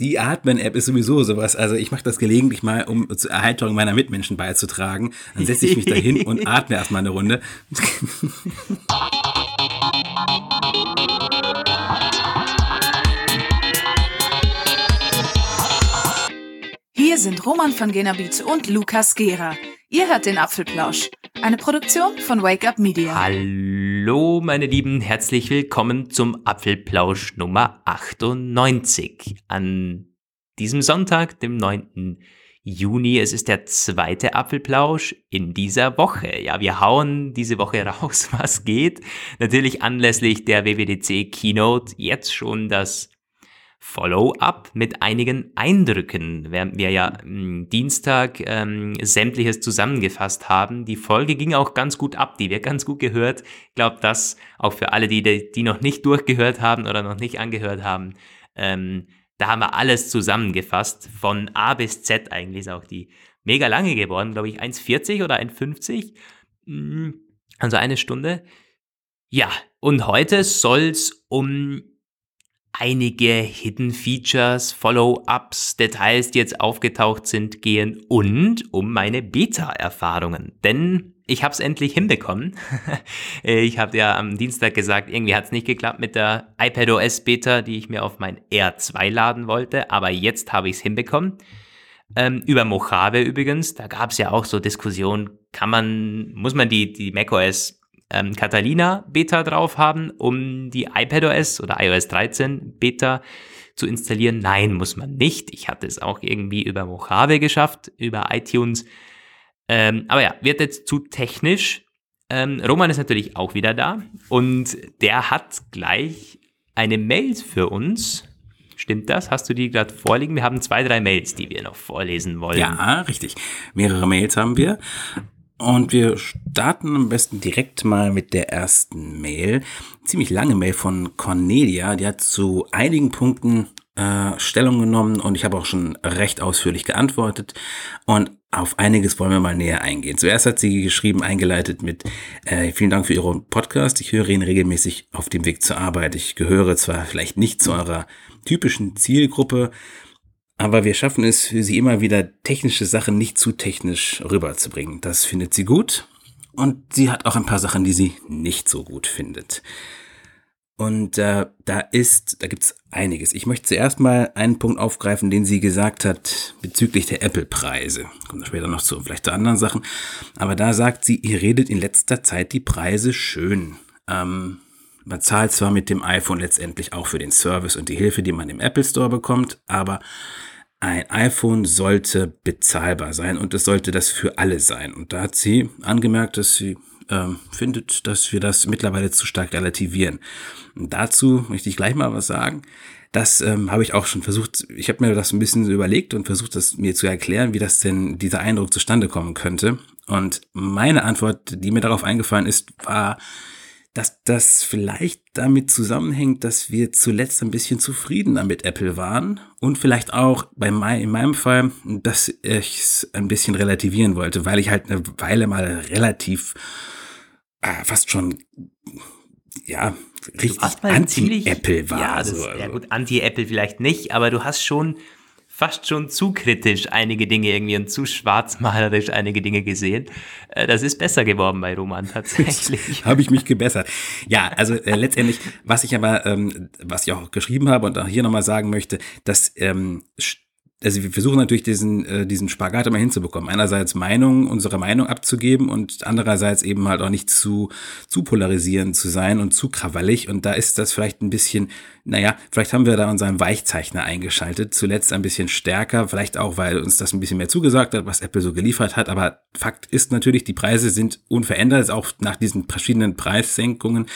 die Atmen-App ist sowieso sowas. Also ich mache das gelegentlich mal, um zur Erhaltung meiner Mitmenschen beizutragen. Dann setze ich mich da hin und atme erstmal eine Runde. sind Roman von Genabit und Lukas Gera. Ihr hört den Apfelplausch, eine Produktion von Wake Up Media. Hallo, meine Lieben, herzlich willkommen zum Apfelplausch Nummer 98. An diesem Sonntag, dem 9. Juni. Es ist der zweite Apfelplausch in dieser Woche. Ja, wir hauen diese Woche raus, was geht. Natürlich anlässlich der WWDC Keynote jetzt schon das Follow-up mit einigen Eindrücken, während wir ja am Dienstag ähm, sämtliches zusammengefasst haben. Die Folge ging auch ganz gut ab, die wird ganz gut gehört. Ich glaube, das auch für alle, die, die noch nicht durchgehört haben oder noch nicht angehört haben, ähm, da haben wir alles zusammengefasst. Von A bis Z eigentlich ist auch die mega lange geworden, glaube ich, 1,40 oder 1,50. Mm, also eine Stunde. Ja, und heute soll es um einige Hidden Features, Follow-ups, Details, die jetzt aufgetaucht sind, gehen und um meine Beta-Erfahrungen. Denn ich habe es endlich hinbekommen. ich habe ja am Dienstag gesagt, irgendwie hat es nicht geklappt mit der iPadOS Beta, die ich mir auf mein R2 laden wollte, aber jetzt habe ich es hinbekommen. Ähm, über Mojave übrigens, da gab es ja auch so Diskussionen, kann man, muss man die, die macOS ähm, Catalina Beta drauf haben, um die iPadOS oder iOS 13 Beta zu installieren? Nein, muss man nicht. Ich hatte es auch irgendwie über Mojave geschafft, über iTunes. Ähm, aber ja, wird jetzt zu technisch. Ähm, Roman ist natürlich auch wieder da und der hat gleich eine Mail für uns. Stimmt das? Hast du die gerade vorliegen? Wir haben zwei, drei Mails, die wir noch vorlesen wollen. Ja, richtig. Mehrere Mails haben wir. Und wir starten am besten direkt mal mit der ersten Mail. Ziemlich lange Mail von Cornelia. Die hat zu einigen Punkten äh, Stellung genommen und ich habe auch schon recht ausführlich geantwortet. Und auf einiges wollen wir mal näher eingehen. Zuerst hat sie geschrieben, eingeleitet mit äh, Vielen Dank für Ihren Podcast. Ich höre ihn regelmäßig auf dem Weg zur Arbeit. Ich gehöre zwar vielleicht nicht zu eurer typischen Zielgruppe, aber wir schaffen es für sie immer wieder, technische Sachen nicht zu technisch rüberzubringen. Das findet sie gut. Und sie hat auch ein paar Sachen, die sie nicht so gut findet. Und äh, da ist, da gibt's einiges. Ich möchte zuerst mal einen Punkt aufgreifen, den sie gesagt hat bezüglich der Apple-Preise. Kommt später noch zu, vielleicht zu anderen Sachen. Aber da sagt sie, ihr redet in letzter Zeit die Preise schön. Ähm, man zahlt zwar mit dem iPhone letztendlich auch für den Service und die Hilfe, die man im Apple Store bekommt, aber ein iPhone sollte bezahlbar sein und es sollte das für alle sein. Und da hat sie angemerkt, dass sie ähm, findet, dass wir das mittlerweile zu stark relativieren. Und dazu möchte ich gleich mal was sagen. Das ähm, habe ich auch schon versucht, ich habe mir das ein bisschen überlegt und versucht, das mir zu erklären, wie das denn dieser Eindruck zustande kommen könnte. Und meine Antwort, die mir darauf eingefallen ist, war, dass das vielleicht damit zusammenhängt, dass wir zuletzt ein bisschen zufriedener mit Apple waren und vielleicht auch bei mein, in meinem Fall, dass ich es ein bisschen relativieren wollte, weil ich halt eine Weile mal relativ äh, fast schon ja richtig anti-Apple war. Ja, das, so. ja gut, anti-Apple vielleicht nicht, aber du hast schon fast schon zu kritisch einige Dinge irgendwie und zu schwarzmalerisch einige Dinge gesehen. Äh, das ist besser geworden bei Roman tatsächlich. habe ich mich gebessert. Ja, also äh, letztendlich, was ich aber, ähm, was ich auch geschrieben habe und auch hier nochmal sagen möchte, dass ähm, also wir versuchen natürlich diesen, äh, diesen Spagat immer hinzubekommen. Einerseits Meinung, unsere Meinung abzugeben und andererseits eben halt auch nicht zu, zu polarisierend zu sein und zu krawallig. Und da ist das vielleicht ein bisschen, naja, vielleicht haben wir da unseren Weichzeichner eingeschaltet, zuletzt ein bisschen stärker, vielleicht auch, weil uns das ein bisschen mehr zugesagt hat, was Apple so geliefert hat. Aber Fakt ist natürlich, die Preise sind unverändert, auch nach diesen verschiedenen Preissenkungen.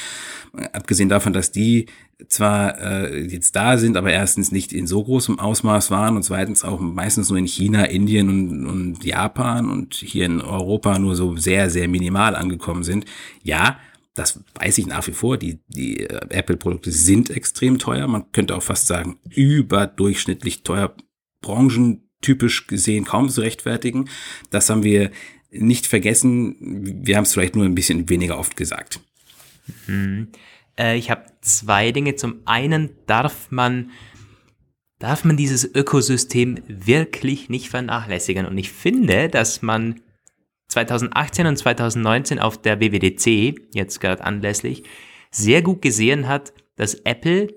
Abgesehen davon, dass die zwar äh, jetzt da sind, aber erstens nicht in so großem Ausmaß waren und zweitens auch meistens nur in China, Indien und, und Japan und hier in Europa nur so sehr, sehr minimal angekommen sind. Ja, das weiß ich nach wie vor. Die, die äh, Apple-Produkte sind extrem teuer. Man könnte auch fast sagen, überdurchschnittlich teuer. Branchentypisch gesehen kaum zu rechtfertigen. Das haben wir nicht vergessen. Wir haben es vielleicht nur ein bisschen weniger oft gesagt. Mhm. Äh, ich habe zwei Dinge. Zum einen darf man darf man dieses Ökosystem wirklich nicht vernachlässigen. Und ich finde, dass man 2018 und 2019 auf der WWDC, jetzt gerade anlässlich, sehr gut gesehen hat, dass Apple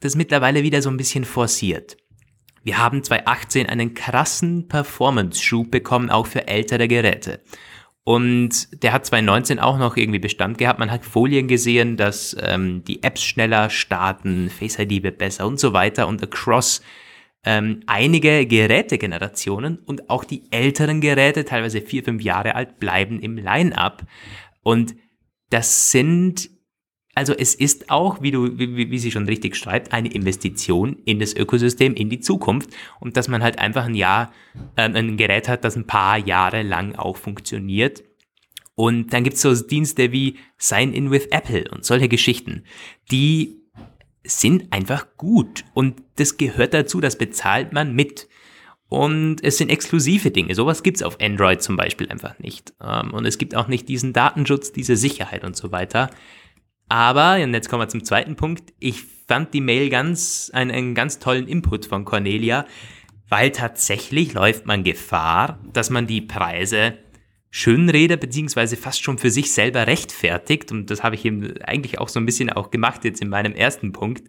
das mittlerweile wieder so ein bisschen forciert. Wir haben 2018 einen krassen Performance-Schub bekommen, auch für ältere Geräte. Und der hat 2019 auch noch irgendwie Bestand gehabt. Man hat Folien gesehen, dass ähm, die Apps schneller starten, Face ID wird besser und so weiter und across ähm, einige Gerätegenerationen und auch die älteren Geräte, teilweise vier, fünf Jahre alt, bleiben im Line-up. Und das sind also es ist auch, wie du, wie, wie sie schon richtig schreibt, eine Investition in das Ökosystem, in die Zukunft und dass man halt einfach ein Jahr, äh, ein Gerät hat, das ein paar Jahre lang auch funktioniert. Und dann gibt's so Dienste wie Sign in with Apple und solche Geschichten, die sind einfach gut und das gehört dazu, das bezahlt man mit. Und es sind exklusive Dinge. Sowas gibt's auf Android zum Beispiel einfach nicht. Ähm, und es gibt auch nicht diesen Datenschutz, diese Sicherheit und so weiter. Aber, und jetzt kommen wir zum zweiten Punkt, ich fand die Mail ganz, einen, einen ganz tollen Input von Cornelia, weil tatsächlich läuft man Gefahr, dass man die Preise schönredet, beziehungsweise fast schon für sich selber rechtfertigt. Und das habe ich eben eigentlich auch so ein bisschen auch gemacht jetzt in meinem ersten Punkt.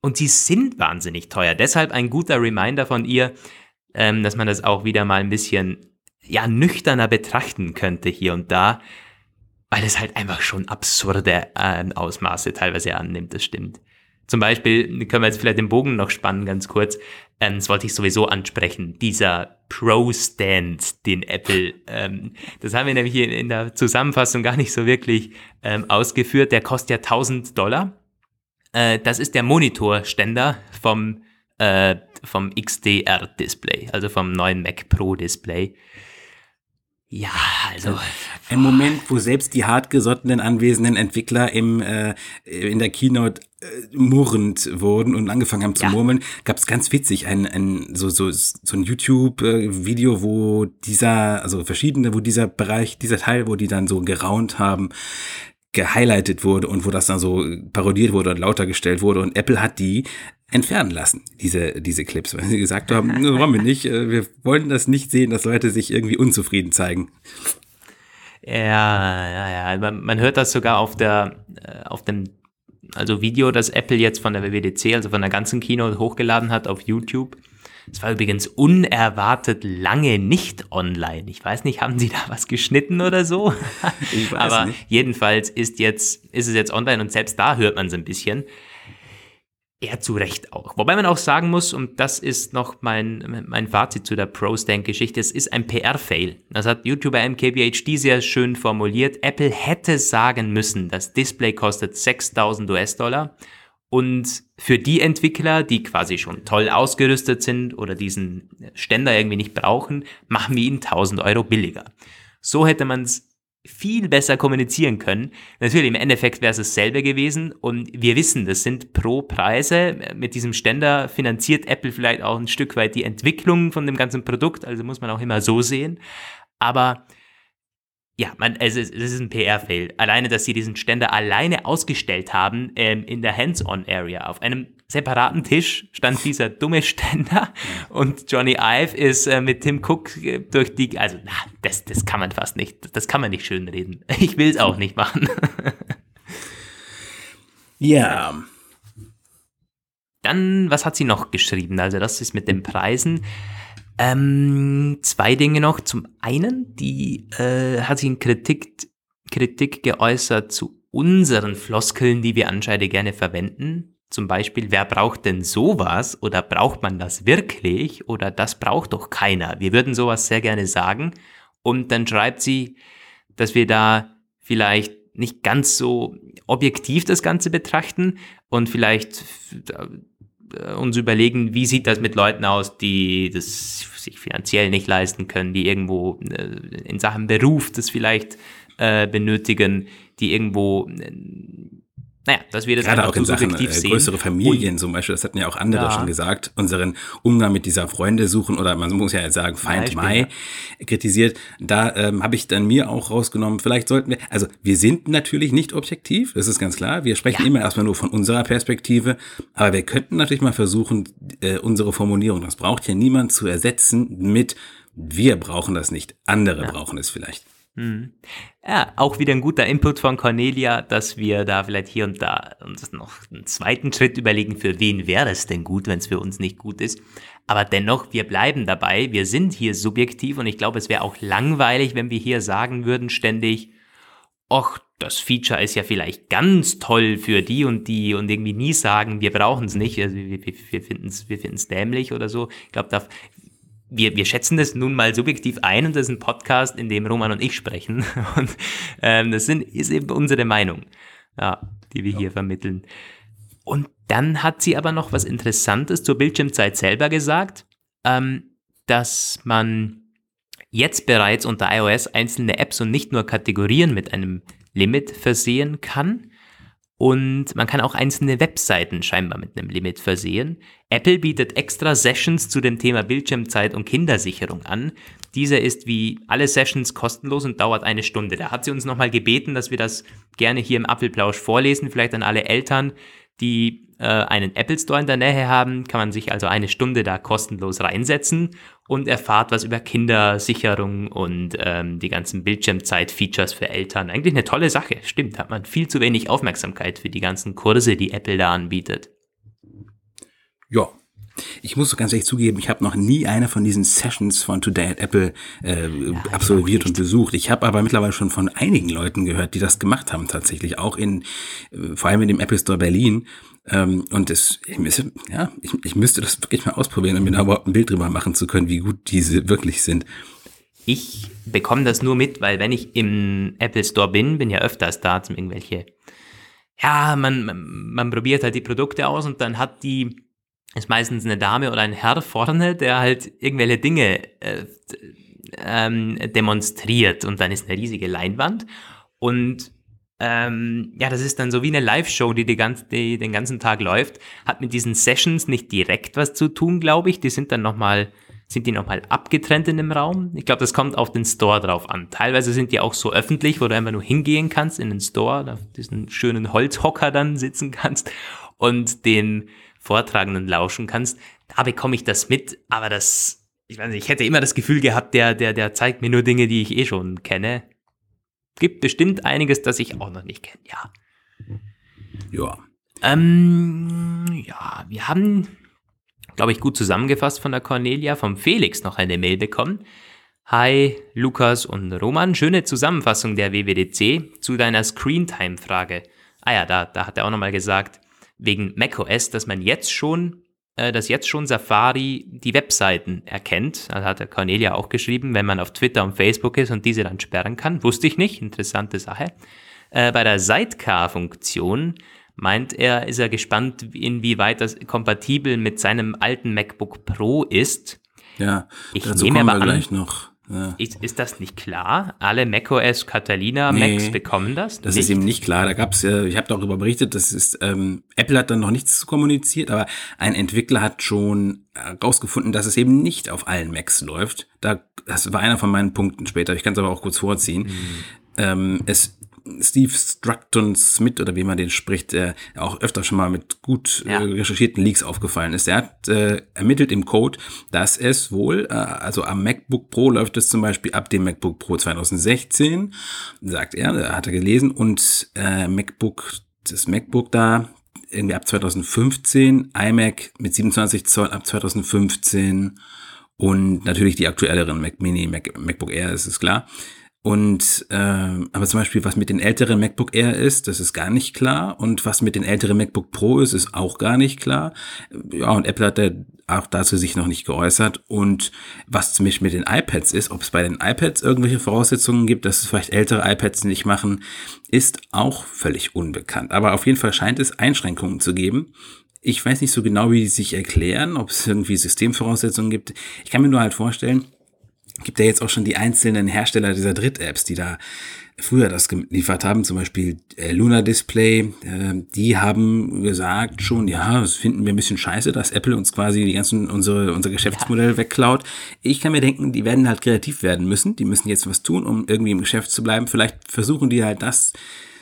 Und sie sind wahnsinnig teuer. Deshalb ein guter Reminder von ihr, ähm, dass man das auch wieder mal ein bisschen ja, nüchterner betrachten könnte hier und da weil es halt einfach schon absurde äh, Ausmaße teilweise annimmt, das stimmt. Zum Beispiel können wir jetzt vielleicht den Bogen noch spannen, ganz kurz. Ähm, das wollte ich sowieso ansprechen. Dieser Pro-Stand, den Apple, ähm, das haben wir nämlich hier in der Zusammenfassung gar nicht so wirklich ähm, ausgeführt. Der kostet ja 1000 Dollar. Äh, das ist der Monitorständer vom, äh, vom XDR-Display, also vom neuen Mac Pro-Display. Ja, also. Ein Moment, wo selbst die hartgesottenen anwesenden Entwickler im, äh, in der Keynote äh, murrend wurden und angefangen haben zu ja. murmeln, gab es ganz witzig ein, ein so, so, so ein YouTube-Video, wo dieser, also verschiedene, wo dieser Bereich, dieser Teil, wo die dann so geraunt haben, gehighlightet wurde und wo das dann so parodiert wurde und lauter gestellt wurde und Apple hat die entfernen lassen, diese, diese Clips, weil sie gesagt haben, das wollen wir nicht, äh, wir wollen das nicht sehen, dass Leute sich irgendwie unzufrieden zeigen. Ja, ja, ja, man, man hört das sogar auf der, äh, auf dem, also Video, das Apple jetzt von der WWDC, also von der ganzen Kino hochgeladen hat auf YouTube. Es war übrigens unerwartet lange nicht online. Ich weiß nicht, haben Sie da was geschnitten oder so? Ich weiß Aber nicht. jedenfalls ist jetzt, ist es jetzt online und selbst da hört man es ein bisschen. Eher zu Recht auch. Wobei man auch sagen muss, und das ist noch mein, mein Fazit zu der Pro-Stank-Geschichte, es ist ein PR-Fail. Das hat YouTuber MKBHD sehr schön formuliert. Apple hätte sagen müssen, das Display kostet 6000 US-Dollar und für die Entwickler, die quasi schon toll ausgerüstet sind oder diesen Ständer irgendwie nicht brauchen, machen wir ihn 1000 Euro billiger. So hätte man es viel besser kommunizieren können. Natürlich, im Endeffekt wäre es dasselbe gewesen und wir wissen, das sind pro Preise. Mit diesem Ständer finanziert Apple vielleicht auch ein Stück weit die Entwicklung von dem ganzen Produkt, also muss man auch immer so sehen. Aber ja, man, es ist, es ist ein PR-Fail. Alleine, dass sie diesen Ständer alleine ausgestellt haben ähm, in der Hands-on-Area. Auf einem separaten Tisch stand dieser dumme Ständer und Johnny Ive ist äh, mit Tim Cook äh, durch die, also na, das, das kann man fast nicht, das kann man nicht schön reden. Ich will es auch nicht machen. ja. Dann, was hat sie noch geschrieben? Also das ist mit den Preisen. Ähm, zwei Dinge noch. Zum einen, die äh, hat sie in Kritik, Kritik geäußert zu unseren Floskeln, die wir anscheinend gerne verwenden. Zum Beispiel, wer braucht denn sowas oder braucht man das wirklich oder das braucht doch keiner. Wir würden sowas sehr gerne sagen. Und dann schreibt sie, dass wir da vielleicht nicht ganz so objektiv das Ganze betrachten und vielleicht äh, uns überlegen, wie sieht das mit Leuten aus, die das sich finanziell nicht leisten können, die irgendwo äh, in Sachen Beruf das vielleicht äh, benötigen, die irgendwo äh, naja, dass wir das Gerade auch in Sachen äh, größere Familien zum Beispiel, das hatten ja auch andere Ja. schon gesagt, unseren Umgang mit dieser Freunde suchen oder man muss ja jetzt sagen, Feind Mai ja. kritisiert. Da ähm, habe ich dann mir auch rausgenommen, vielleicht sollten wir, also wir sind natürlich nicht objektiv, das ist ganz klar. Wir sprechen Ja. immer erstmal nur von unserer Perspektive, aber wir könnten natürlich mal versuchen, äh, unsere Formulierung, das braucht ja niemand zu ersetzen mit wir brauchen das nicht, andere brauchen es vielleicht. Ja, auch wieder ein guter Input von Cornelia, dass wir da vielleicht hier und da uns noch einen zweiten Schritt überlegen, für wen wäre es denn gut, wenn es für uns nicht gut ist. Aber dennoch, wir bleiben dabei, wir sind hier subjektiv und ich glaube, es wäre auch langweilig, wenn wir hier sagen würden ständig, ach, das Feature ist ja vielleicht ganz toll für die und die und irgendwie nie sagen, wir brauchen es nicht, also wir, wir, wir finden es wir dämlich oder so. Ich glaube, da, wir, wir schätzen das nun mal subjektiv ein und das ist ein Podcast, in dem Roman und ich sprechen. Und ähm, das sind, ist eben unsere Meinung, ja, die wir hier vermitteln. Und dann hat sie aber noch was Interessantes zur Bildschirmzeit selber gesagt, ähm, dass man jetzt bereits unter iOS einzelne Apps und nicht nur Kategorien mit einem Limit versehen kann. Und man kann auch einzelne Webseiten scheinbar mit einem Limit versehen. Apple bietet extra Sessions zu dem Thema Bildschirmzeit und Kindersicherung an. Diese ist wie alle Sessions kostenlos und dauert eine Stunde. Da hat sie uns nochmal gebeten, dass wir das gerne hier im Apfelplausch vorlesen, vielleicht an alle Eltern, die äh, einen Apple Store in der Nähe haben, kann man sich also eine Stunde da kostenlos reinsetzen und erfahrt was über Kindersicherung und ähm, die ganzen Bildschirmzeit-Features für Eltern. Eigentlich eine tolle Sache, stimmt, hat man viel zu wenig Aufmerksamkeit für die ganzen Kurse, die Apple da anbietet. Ja. Ich muss ganz ehrlich zugeben, ich habe noch nie eine von diesen Sessions von Today at Apple äh, absolviert und besucht. Ich habe aber mittlerweile schon von einigen Leuten gehört, die das gemacht haben tatsächlich, auch in äh, vor allem in dem Apple Store Berlin. Ähm, und es, ich, ja, ich, ich müsste das wirklich mal ausprobieren, um mir da überhaupt ein Bild drüber machen zu können, wie gut diese wirklich sind. Ich bekomme das nur mit, weil wenn ich im Apple Store bin, bin ja öfters da zum irgendwelche, ja, man, man, man probiert halt die Produkte aus und dann hat die, ist meistens eine Dame oder ein Herr vorne, der halt irgendwelche Dinge äh, ähm, demonstriert und dann ist eine riesige Leinwand und ähm, ja, das ist dann so wie eine Live-Show, die, die, ganz, die den ganzen Tag läuft, hat mit diesen Sessions nicht direkt was zu tun, glaube ich. Die sind dann nochmal, sind die nochmal abgetrennt in dem Raum? Ich glaube, das kommt auf den Store drauf an. Teilweise sind die auch so öffentlich, wo du einfach nur hingehen kannst in den Store, da auf diesen schönen Holzhocker dann sitzen kannst und den Vortragenden lauschen kannst. Da bekomme ich das mit, aber das, ich weiß nicht, ich hätte immer das Gefühl gehabt, der, der, der zeigt mir nur Dinge, die ich eh schon kenne. Gibt bestimmt einiges, das ich auch noch nicht kenne, ja. Ja. Ähm, ja, wir haben, glaube ich, gut zusammengefasst von der Cornelia, vom Felix noch eine Mail bekommen. Hi, Lukas und Roman. Schöne Zusammenfassung der WWDC zu deiner Screentime-Frage. Ah ja, da, da hat er auch nochmal gesagt, wegen macOS, dass man jetzt schon, dass jetzt schon Safari die Webseiten erkennt. Also hat der Cornelia auch geschrieben, wenn man auf Twitter und Facebook ist und diese dann sperren kann. Wusste ich nicht, interessante Sache. Äh, bei der Sidecar-Funktion meint er, ist er gespannt, inwieweit das kompatibel mit seinem alten MacBook Pro ist. Ja, Ich dazu nehme kommen aber wir an- gleich noch. Ja. Ist, ist das nicht klar? Alle macOS Catalina Nee, Macs bekommen das? Das nicht? ist eben nicht klar. Da gab's, äh, ich habe darüber berichtet, das ist, ähm, Apple hat dann noch nichts kommuniziert, aber ein Entwickler hat schon herausgefunden, dass es eben nicht auf allen Macs läuft. Da, das war einer von meinen Punkten später. Ich kann es aber auch kurz vorziehen. Mhm. Ähm, es Steve Structon Smith oder wie man den spricht, der auch öfter schon mal mit gut Ja. äh, recherchierten Leaks aufgefallen ist. Er hat äh, ermittelt im Code, dass es wohl, äh, also am MacBook Pro läuft es zum Beispiel ab dem MacBook Pro 2016, sagt er, hat er gelesen, und äh, MacBook, das MacBook da irgendwie ab 2015, iMac mit 27 Zoll ab 2015 und natürlich die aktuelleren Mac Mini, Mac, MacBook Air, ist klar. Und ähm, aber zum Beispiel, was mit den älteren MacBook Air ist, das ist gar nicht klar. Und was mit den älteren MacBook Pro ist, ist auch gar nicht klar. Ja, und Apple hat da auch dazu sich noch nicht geäußert. Und was zum Beispiel mit den iPads ist, ob es bei den iPads irgendwelche Voraussetzungen gibt, dass es vielleicht ältere iPads nicht machen, ist auch völlig unbekannt. Aber auf jeden Fall scheint es Einschränkungen zu geben. Ich weiß nicht so genau, wie die sich erklären, ob es irgendwie Systemvoraussetzungen gibt. Ich kann mir nur halt vorstellen, gibt ja jetzt auch schon die einzelnen Hersteller dieser Dritt-Apps, die da früher das geliefert haben, zum Beispiel äh, Luna Display, äh, die haben gesagt schon, ja, das finden wir ein bisschen scheiße, dass Apple uns quasi die ganzen unsere unser Geschäftsmodell ja. wegklaut. Ich kann mir denken, die werden halt kreativ werden müssen, die müssen jetzt was tun, um irgendwie im Geschäft zu bleiben. Vielleicht versuchen die halt das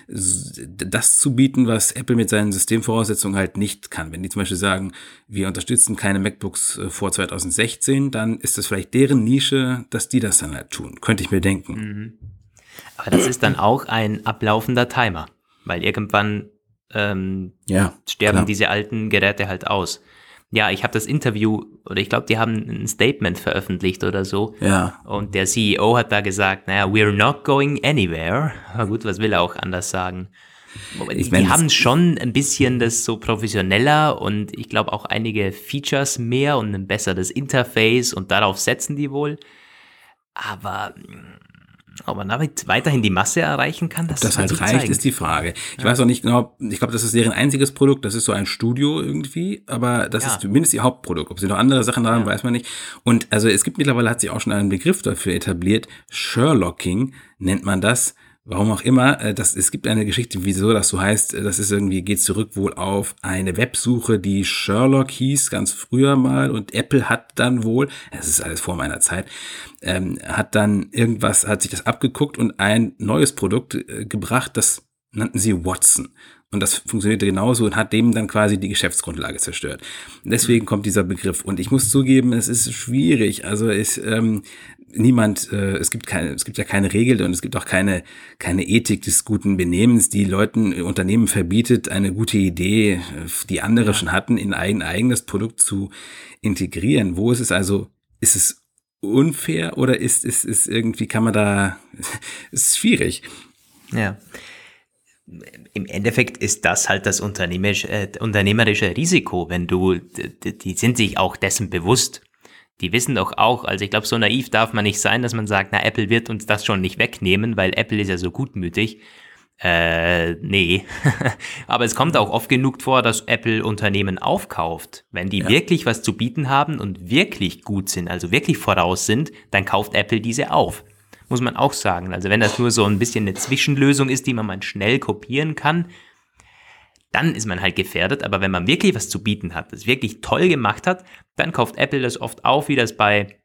das zu bieten, was Apple mit seinen Systemvoraussetzungen halt nicht kann. Wenn die zum Beispiel sagen, wir unterstützen keine MacBooks äh, vor 2016, dann ist das vielleicht deren Nische, dass die das dann halt tun. Könnte ich mir denken. Mhm. Aber das ist dann auch ein ablaufender Timer, weil irgendwann ähm, ja, sterben klar. diese alten Geräte halt aus. Ja, ich habe das Interview, oder ich glaube, die haben ein Statement veröffentlicht oder so. Ja. Und der CEO hat da gesagt, naja, we're not going anywhere. Na gut, was will er auch anders sagen? Ich die haben schon ein bisschen das so professioneller und ich glaube auch einige Features mehr und ein besseres Interface und darauf setzen die wohl. Aber ob man damit weiterhin die Masse erreichen kann, das, das halt reicht, zeigen. ist die Frage. Ich ja. weiß auch nicht genau, ich glaube, das ist deren einziges Produkt, das ist so ein Studio irgendwie, aber das ja. ist zumindest ihr Hauptprodukt. Ob sie noch andere Sachen haben, ja. weiß man nicht. Und also es gibt mittlerweile, hat sich auch schon ein Begriff dafür etabliert, Sherlocking nennt man das warum auch immer, äh, das, es gibt eine Geschichte, wieso das so heißt, äh, das ist irgendwie, geht zurück wohl auf eine Websuche, die Sherlock hieß, ganz früher mal, und Apple hat dann wohl, es ist alles vor meiner Zeit, ähm, hat dann irgendwas, hat sich das abgeguckt und ein neues Produkt äh, gebracht, das nannten sie Watson. Und das funktionierte genauso und hat dem dann quasi die Geschäftsgrundlage zerstört. Deswegen kommt dieser Begriff. Und ich muss zugeben, es ist schwierig. Also ich, ähm, niemand, äh, es gibt keine, es gibt ja keine Regel und es gibt auch keine, keine Ethik des guten Benehmens, die Leuten, äh, Unternehmen verbietet, eine gute Idee, äh, die andere schon hatten, in ein eigenes Produkt zu integrieren. Wo ist es also, ist es unfair oder ist, ist, ist irgendwie, kann man da, ist schwierig. Ja. Im Endeffekt ist das halt das unternehmerische, äh, unternehmerische Risiko, wenn du, die, die sind sich auch dessen bewusst die wissen doch auch, also ich glaube, so naiv darf man nicht sein, dass man sagt, na, Apple wird uns das schon nicht wegnehmen, weil Apple ist ja so gutmütig. Äh, nee. Aber es kommt auch oft genug vor, dass Apple Unternehmen aufkauft. Wenn die ja. wirklich was zu bieten haben und wirklich gut sind, also wirklich voraus sind, dann kauft Apple diese auf. Muss man auch sagen. Also wenn das nur so ein bisschen eine Zwischenlösung ist, die man mal schnell kopieren kann, dann ist man halt gefährdet. Aber wenn man wirklich was zu bieten hat, das wirklich toll gemacht hat, dann kauft Apple das oft auf, wie das bei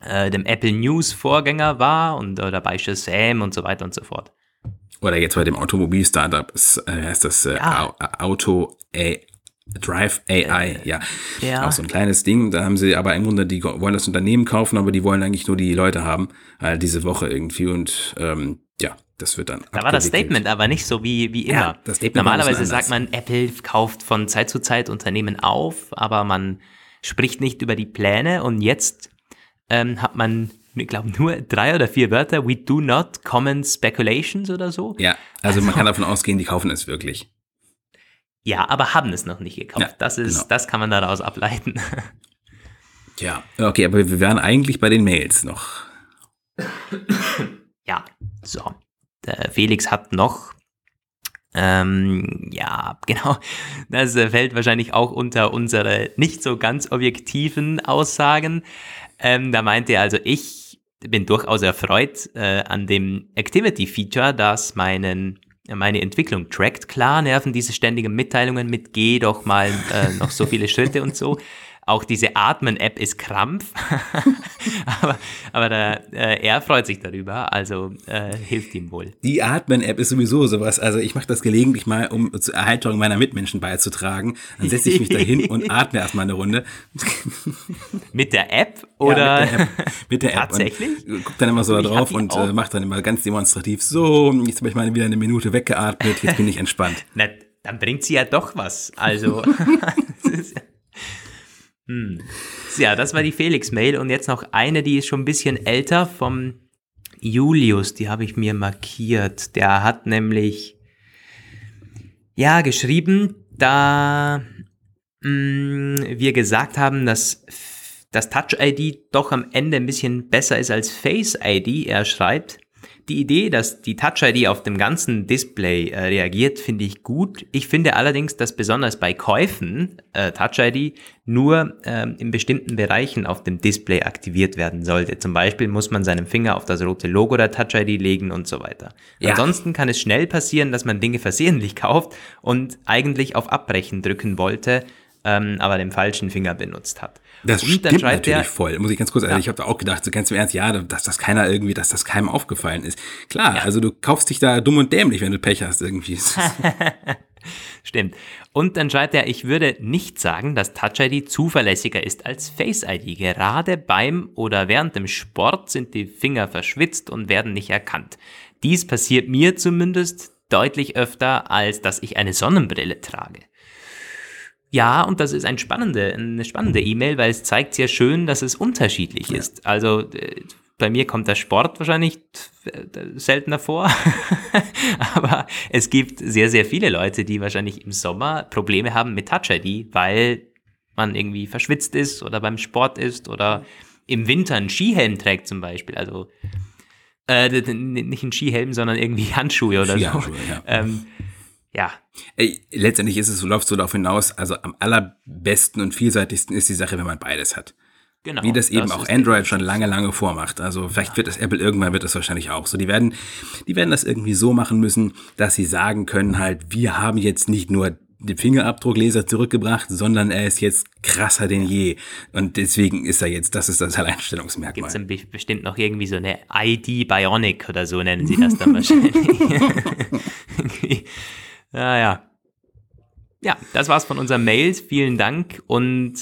äh, dem Apple News Vorgänger war und oder bei Shazam und so weiter und so fort. Oder jetzt bei dem Automobil-Startup äh, heißt das äh, ja. Auto A Drive AI, ja. ja. Auch so ein kleines Ding. Da haben sie aber im Grunde, die wollen das Unternehmen kaufen, aber die wollen eigentlich nur die Leute haben, äh, diese Woche irgendwie. Und ähm, ja, das wird dann. Da war das Statement aber nicht so wie, wie immer. Ja, das Statement Normalerweise sagt man, Apple kauft von Zeit zu Zeit Unternehmen auf, aber man spricht nicht über die Pläne und jetzt ähm, hat man, ich glaube, nur drei oder vier Wörter. We do not comment speculations oder so. Ja, also, also man kann davon ausgehen, die kaufen es wirklich. Ja, aber haben es noch nicht gekauft. Ja, das ist, genau. das kann man daraus ableiten. Ja, okay, aber wir wären eigentlich bei den Mails noch. Ja, so. Der Felix hat noch, ähm, ja, genau, das fällt wahrscheinlich auch unter unsere nicht so ganz objektiven Aussagen. Ähm, da meinte er also, ich bin durchaus erfreut äh, an dem Activity-Feature, das meinen meine Entwicklung trackt. Klar nerven diese ständigen Mitteilungen mit geh doch mal äh, noch so viele Schritte und so. Auch diese Atmen-App ist Krampf. aber aber da, äh, er freut sich darüber, also äh, hilft ihm wohl. Die Atmen-App ist sowieso sowas. Also ich mache das gelegentlich mal, um zur Erhaltung meiner Mitmenschen beizutragen. Dann setze ich mich da hin und atme erstmal eine Runde. mit der App oder? Ja, mit der App. Mit der App. Tatsächlich? Und guck dann immer so da drauf und äh, macht dann immer ganz demonstrativ so, jetzt habe ich mal wieder eine Minute weggeatmet, jetzt bin ich entspannt. Na, dann bringt sie ja doch was. Also. Hm. Ja, das war die Felix-Mail und jetzt noch eine, die ist schon ein bisschen älter vom Julius, die habe ich mir markiert. Der hat nämlich ja geschrieben, da mh, hm, wir gesagt haben, dass das Touch-ID doch am Ende ein bisschen besser ist als Face-ID. Er schreibt, Die Idee, dass die Touch ID auf dem ganzen Display äh, reagiert, finde ich gut. Ich finde allerdings, dass besonders bei Käufen äh, Touch ID nur ähm, in bestimmten Bereichen auf dem Display aktiviert werden sollte. Zum Beispiel muss man seinen Finger auf das rote Logo der Touch ID legen und so weiter. Ja. Ansonsten kann es schnell passieren, dass man Dinge versehentlich kauft und eigentlich auf Abbrechen drücken wollte, ähm, aber den falschen Finger benutzt hat. Das und stimmt natürlich der, voll. Muss ich ganz kurz, also ja. ich habe da auch gedacht, so ganz im Ernst, ja, dass das keiner irgendwie, dass das keinem aufgefallen ist. Klar, ja. also du kaufst dich da dumm und dämlich, wenn du Pech hast irgendwie. Stimmt. Und dann schreibt er, ich würde nicht sagen, dass Touch ID zuverlässiger ist als Face ID. Gerade beim oder während dem Sport sind die Finger verschwitzt und werden nicht erkannt. Dies passiert mir zumindest deutlich öfter, als dass ich eine Sonnenbrille trage. Ja, und das ist ein spannende, eine spannende E-Mail, weil es zeigt sehr schön, dass es unterschiedlich ja. ist. Also bei mir kommt der Sport wahrscheinlich äh, seltener vor, aber es gibt sehr, sehr viele Leute, die wahrscheinlich im Sommer Probleme haben mit Touch ID, weil man irgendwie verschwitzt ist oder beim Sport ist oder im Winter einen Skihelm trägt zum Beispiel. Also äh, nicht einen Skihelm, sondern irgendwie Handschuhe oder so. Ja. Ähm, ja. Ey, letztendlich ist es, so läuft so darauf hinaus, also am allerbesten und vielseitigsten ist die Sache, wenn man beides hat. Genau. Wie das eben das auch Android schon lange, lange vormacht. Also vielleicht ja. wird das Apple irgendwann wird das wahrscheinlich auch so. Die werden, die werden das irgendwie so machen müssen, dass sie sagen können halt, wir haben jetzt nicht nur den Fingerabdruckleser zurückgebracht, sondern er ist jetzt krasser denn je. Und deswegen ist er jetzt, das ist das Alleinstellungsmerkmal. Gibt es bestimmt noch irgendwie so eine ID Bionic oder so nennen sie das dann wahrscheinlich. Ja, ja. Ja, das war's von unseren Mails. Vielen Dank und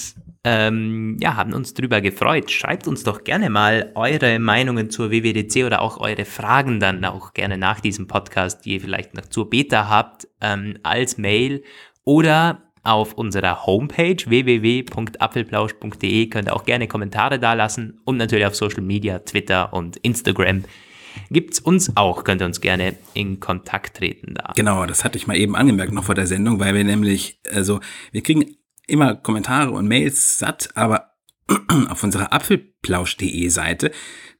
ähm, ja, haben uns drüber gefreut. Schreibt uns doch gerne mal eure Meinungen zur WWDC oder auch eure Fragen dann auch gerne nach diesem Podcast, die ihr vielleicht noch zur Beta habt, ähm, als Mail oder auf unserer Homepage www.apfelplausch.de könnt ihr auch gerne Kommentare dalassen und natürlich auf Social Media, Twitter und Instagram gibt's uns auch. Könnt ihr uns gerne in Kontakt treten da. Genau, das hatte ich mal eben angemerkt noch vor der Sendung, weil wir nämlich, also wir kriegen immer Kommentare und Mails satt, aber auf unserer apfelplausch.de Seite,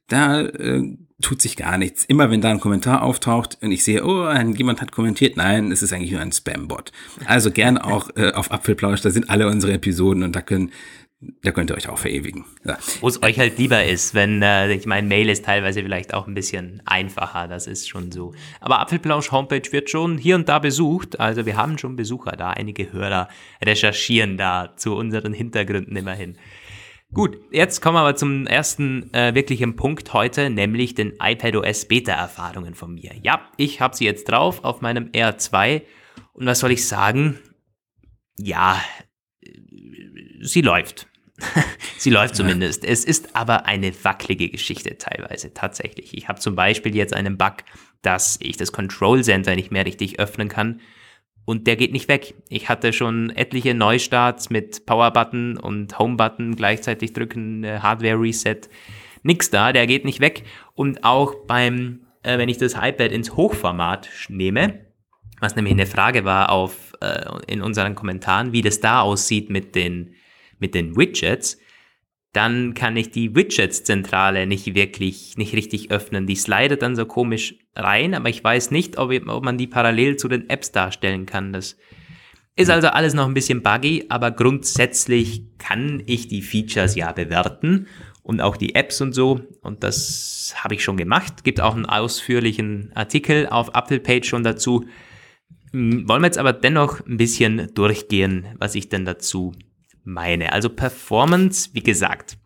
da äh, tut sich gar nichts. Immer wenn da ein Kommentar auftaucht und ich sehe, oh, jemand hat kommentiert, nein, es ist eigentlich nur ein Spam-Bot. Also gerne auch äh, auf Apfelplausch, da sind alle unsere Episoden und da können da könnt ihr euch auch verewigen. Ja. Wo es euch halt lieber ist, wenn, äh, ich meine, Mail ist teilweise vielleicht auch ein bisschen einfacher, das ist schon so. Aber Apfelplausch Homepage wird schon hier und da besucht, also wir haben schon Besucher da, einige Hörer recherchieren da zu unseren Hintergründen immerhin. Gut, jetzt kommen wir aber zum ersten äh, wirklichen Punkt heute, nämlich den iPadOS Beta-Erfahrungen von mir. Ja, ich habe sie jetzt drauf auf meinem R2 und was soll ich sagen? Ja, sie läuft. sie läuft zumindest. Es ist aber eine wackelige Geschichte teilweise, tatsächlich. Ich habe zum Beispiel jetzt einen Bug, dass ich das Control Center nicht mehr richtig öffnen kann. Und der geht nicht weg. Ich hatte schon etliche Neustarts mit Power-Button und Home-Button gleichzeitig drücken, äh, Hardware-Reset. Nix da, der geht nicht weg. Und auch beim, äh, wenn ich das iPad ins Hochformat nehme, was nämlich eine Frage war auf, äh, in unseren Kommentaren, wie das da aussieht mit den mit den Widgets, dann kann ich die Widgets-Zentrale nicht wirklich, nicht richtig öffnen. Die slidet dann so komisch rein, aber ich weiß nicht, ob, ob man die parallel zu den Apps darstellen kann. Das ist also alles noch ein bisschen buggy, aber grundsätzlich kann ich die Features ja bewerten und auch die Apps und so. Und das habe ich schon gemacht. Gibt auch einen ausführlichen Artikel auf Apple Page schon dazu. Hm, wollen wir jetzt aber dennoch ein bisschen durchgehen, was ich denn dazu meine. Also Performance, wie gesagt,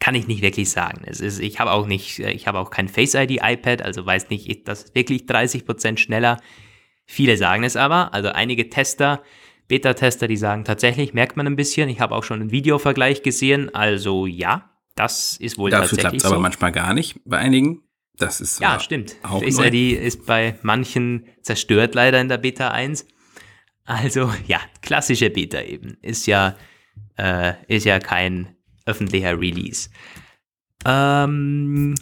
kann ich nicht wirklich sagen. Es ist, ich habe auch nicht, ich habe auch kein Face ID iPad, also weiß nicht, das ist wirklich 30 Prozent schneller. Viele sagen es aber, also einige Tester, Beta-Tester, die sagen tatsächlich, merkt man ein bisschen. Ich habe auch schon einen Videovergleich gesehen, also ja, das ist wohl Dafür tatsächlich so. aber manchmal gar nicht bei einigen. Das ist ja stimmt. Face ID ist bei manchen zerstört leider in der Beta 1. Also ja, klassische Beta eben. Ist ja, äh, ist ja kein öffentlicher Release. Ähm,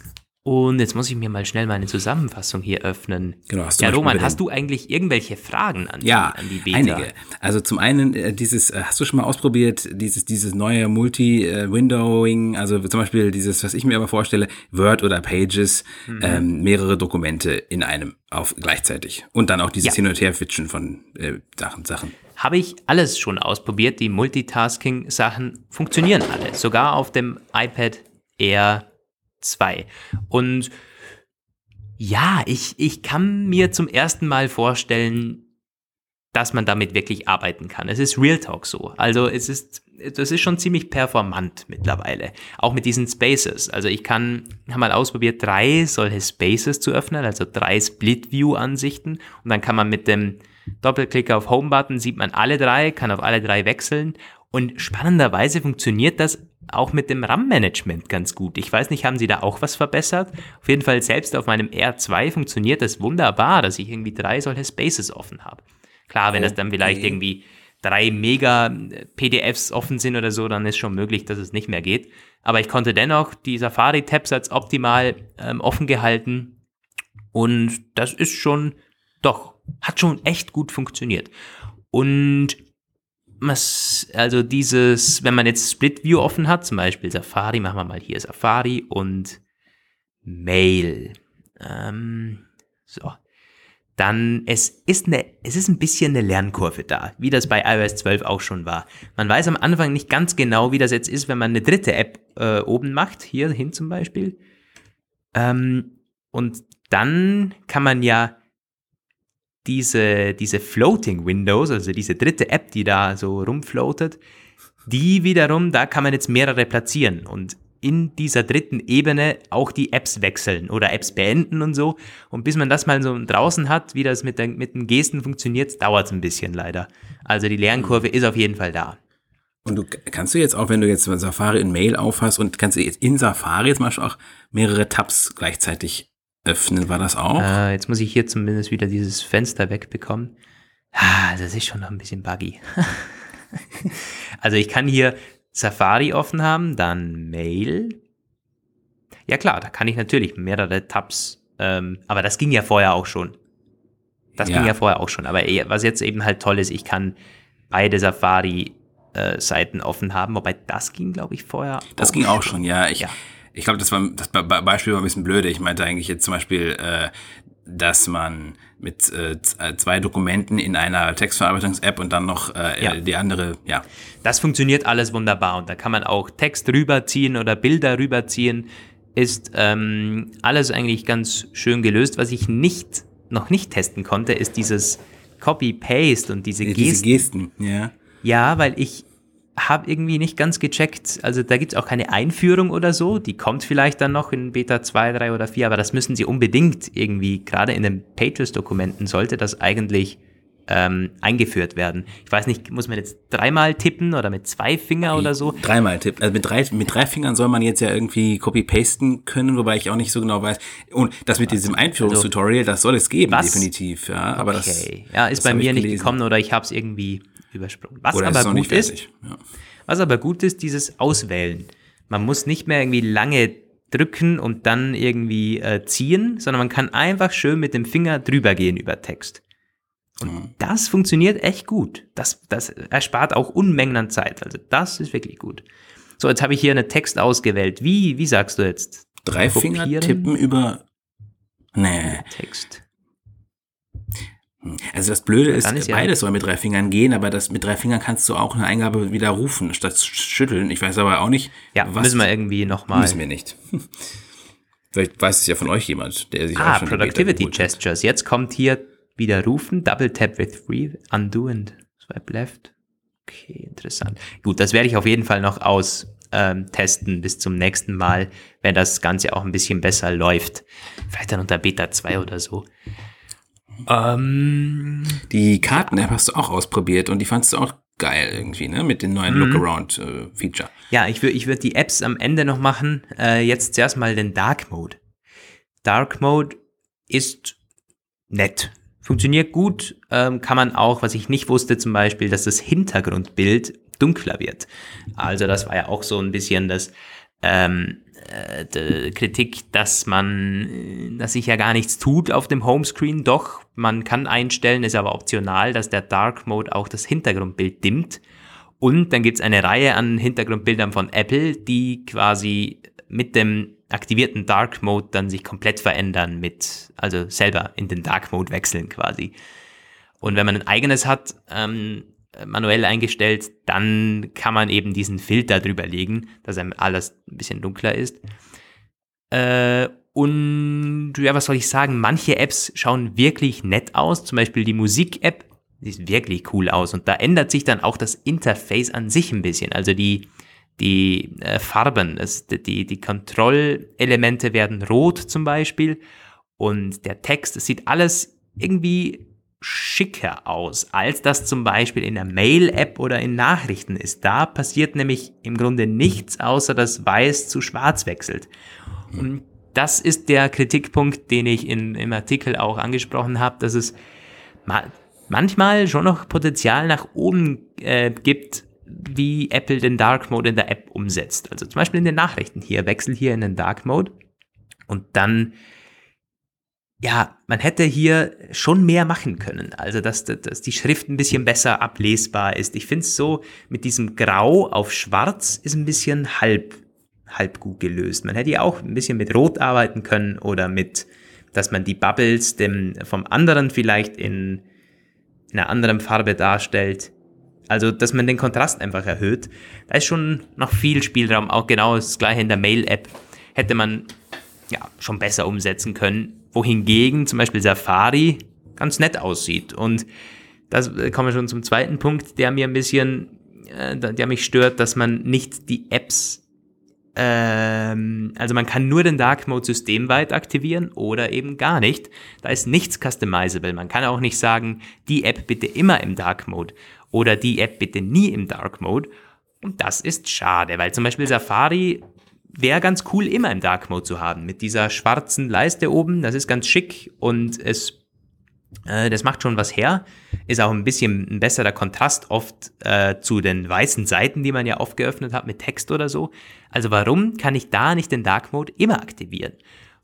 Und jetzt muss ich mir mal schnell meine Zusammenfassung hier öffnen. Genau, hast ja, Roman, hast du eigentlich irgendwelche Fragen an, ja, die, an die Beta? einige. Also zum einen äh, dieses, äh, hast du schon mal ausprobiert, dieses, dieses neue Multi-Windowing, also zum Beispiel dieses, was ich mir immer vorstelle, Word oder Pages, mhm. ähm, mehrere Dokumente in einem auf gleichzeitig. Und dann auch dieses ja. Hin- und Her-Fitchen von äh, Sachen, Sachen. Habe ich alles schon ausprobiert. Die Multitasking-Sachen funktionieren alle. Sogar auf dem iPad Air 2. Und ja, ich, ich kann mir zum ersten Mal vorstellen, dass man damit wirklich arbeiten kann. Es ist Real Talk so. Also es ist, das ist schon ziemlich performant mittlerweile. Auch mit diesen Spaces. Also ich kann, habe mal ausprobiert, drei solche Spaces zu öffnen, also drei Split-View-Ansichten. Und dann kann man mit dem Doppelklick auf Home-Button sieht man alle drei, kann auf alle drei wechseln. Und spannenderweise funktioniert das auch mit dem RAM-Management ganz gut. Ich weiß nicht, haben sie da auch was verbessert? Auf jeden Fall selbst auf meinem R2 funktioniert das wunderbar, dass ich irgendwie drei solche Spaces offen habe. Klar, wenn okay. das dann vielleicht irgendwie drei mega PDFs offen sind oder so, dann ist schon möglich, dass es nicht mehr geht. Aber ich konnte dennoch die Safari-Tabs als optimal ähm, offen gehalten und das ist schon, doch, hat schon echt gut funktioniert. Und also dieses, wenn man jetzt Split View offen hat, zum Beispiel Safari, machen wir mal hier Safari und Mail. Ähm, so. Dann, es ist eine, es ist ein bisschen eine Lernkurve da, wie das bei iOS 12 auch schon war. Man weiß am Anfang nicht ganz genau, wie das jetzt ist, wenn man eine dritte App äh, oben macht, hier hin zum Beispiel. Ähm, und dann kann man ja diese, diese Floating Windows, also diese dritte App, die da so rumfloatet, die wiederum, da kann man jetzt mehrere platzieren und in dieser dritten Ebene auch die Apps wechseln oder Apps beenden und so. Und bis man das mal so draußen hat, wie das mit, der, mit den Gesten funktioniert, dauert es ein bisschen leider. Also die Lernkurve ist auf jeden Fall da. Und du kannst du jetzt auch, wenn du jetzt Safari in Mail aufhast und kannst du jetzt in Safari jetzt mal auch mehrere Tabs gleichzeitig öffnen, war das auch? Äh, jetzt muss ich hier zumindest wieder dieses Fenster wegbekommen. Ah, das ist schon noch ein bisschen buggy. also ich kann hier Safari offen haben, dann Mail. Ja klar, da kann ich natürlich mehrere Tabs, ähm, aber das ging ja vorher auch schon. Das ja. ging ja vorher auch schon. Aber was jetzt eben halt toll ist, ich kann beide Safari-Seiten äh, offen haben, wobei das ging, glaube ich, vorher. Das ging auch schon, ja. Ich, ja. Ich glaube, das war das Beispiel war ein bisschen blöde. Ich meinte eigentlich jetzt zum Beispiel, äh, dass man mit äh, äh, zwei Dokumenten in einer Textverarbeitungs-App und dann noch äh, ja. die andere, ja. Das funktioniert alles wunderbar und da kann man auch Text rüberziehen oder Bilder rüberziehen. Ist ähm, alles eigentlich ganz schön gelöst. Was ich nicht noch nicht testen konnte, ist dieses Copy-Paste und diese Gesten. Diese Gesten, ja. Ja, weil ich habe irgendwie nicht ganz gecheckt, also da gibt es auch keine Einführung oder so, die kommt vielleicht dann noch in Beta 2, 3 oder 4, aber das müssen sie unbedingt irgendwie, gerade in den Pages-Dokumenten sollte das eigentlich ähm, eingeführt werden. Ich weiß nicht, muss man jetzt dreimal tippen oder mit zwei Finger oder so? Dreimal tippen. Also mit drei, mit drei Fingern soll man jetzt ja irgendwie copy-pasten können, wobei ich auch nicht so genau weiß. Und das mit diesem also Einführungstutorial, das soll es geben, was? definitiv. Ja, aber okay. das, ja, ist bei mir nicht gekommen oder ich habe es irgendwie übersprungen. Was Oder aber gut ist, ja. was aber gut ist, dieses Auswählen. Man muss nicht mehr irgendwie lange drücken und dann irgendwie äh, ziehen, sondern man kann einfach schön mit dem Finger drüber gehen über Text. Und mhm. das funktioniert echt gut. Das, das erspart auch Unmengen an Zeit. Also das ist wirklich gut. So, jetzt habe ich hier einen Text ausgewählt. Wie, wie sagst du jetzt? Drei Kopieren? Finger tippen über. Nee. Text. Also das Blöde ist, ist ja beides soll mit drei Fingern gehen, aber das mit drei Fingern kannst du auch eine Eingabe wieder rufen, statt schütteln. Ich weiß aber auch nicht, ja, was. Müssen wir irgendwie nochmal. Müssen wir nicht. Vielleicht weiß es ja von euch jemand, der sich ah, auch schon Productivity Gestures. Jetzt kommt hier wieder rufen, Double Tap with Free, Undo and Swipe Left. Okay, interessant. Gut, das werde ich auf jeden Fall noch aus ähm, testen bis zum nächsten Mal, wenn das Ganze auch ein bisschen besser läuft. Vielleicht dann unter Beta 2 oder so. Ähm, die Karten-App hast du auch ausprobiert und die fandest du auch geil irgendwie, ne? Mit dem neuen mhm. Look-Around-Feature. Äh, ja, ich würde ich würd die Apps am Ende noch machen. Äh, jetzt zuerst mal den Dark Mode. Dark Mode ist nett. Funktioniert gut, ähm, kann man auch, was ich nicht wusste, zum Beispiel, dass das Hintergrundbild dunkler wird. Also das war ja auch so ein bisschen das ähm, äh, Kritik, dass man, dass sich ja gar nichts tut auf dem Homescreen. Doch, man kann einstellen, ist aber optional, dass der Dark Mode auch das Hintergrundbild dimmt. Und dann gibt es eine Reihe an Hintergrundbildern von Apple, die quasi mit dem aktivierten Dark Mode dann sich komplett verändern mit, also selber in den Dark Mode wechseln quasi. Und wenn man ein eigenes hat, ähm, manuell eingestellt, dann kann man eben diesen Filter drüber legen, dass einem alles ein bisschen dunkler ist. Äh, und ja, was soll ich sagen? Manche Apps schauen wirklich nett aus. Zum Beispiel die Musik-App, die sieht wirklich cool aus. Und da ändert sich dann auch das Interface an sich ein bisschen. Also die, die äh, Farben, das, die, die Kontrollelemente werden rot zum Beispiel. Und der Text, das sieht alles irgendwie schicker aus, als das zum Beispiel in der Mail-App oder in Nachrichten ist. Da passiert nämlich im Grunde nichts, außer dass weiß zu schwarz wechselt. Und das ist der Kritikpunkt, den ich in, im Artikel auch angesprochen habe, dass es ma manchmal schon noch Potenzial nach oben äh, gibt, wie Apple den Dark Mode in der App umsetzt. Also zum Beispiel in den Nachrichten hier, wechsel hier in den Dark Mode und dann ja, man hätte hier schon mehr machen können. Also, dass, dass die Schrift ein bisschen besser ablesbar ist. Ich finde es so, mit diesem Grau auf Schwarz ist ein bisschen halb, halb gut gelöst. Man hätte ja auch ein bisschen mit Rot arbeiten können oder mit, dass man die Bubbles dem, vom anderen vielleicht in, in einer anderen Farbe darstellt. Also, dass man den Kontrast einfach erhöht. Da ist schon noch viel Spielraum. Auch genau das gleiche in der Mail-App hätte man ja schon besser umsetzen können wohingegen zum Beispiel Safari ganz nett aussieht. Und das kommen wir schon zum zweiten Punkt, der mir ein bisschen, äh, der mich stört, dass man nicht die Apps, ähm, also man kann nur den Dark Mode systemweit aktivieren oder eben gar nicht. Da ist nichts customizable. Man kann auch nicht sagen, die App bitte immer im Dark Mode oder die App bitte nie im Dark Mode. Und das ist schade, weil zum Beispiel Safari wäre ganz cool, immer im Dark Mode zu haben. Mit dieser schwarzen Leiste oben, das ist ganz schick und es, äh, das macht schon was her. Ist auch ein bisschen ein besserer Kontrast oft äh, zu den weißen Seiten, die man ja oft geöffnet hat mit Text oder so. Also warum kann ich da nicht den Dark Mode immer aktivieren?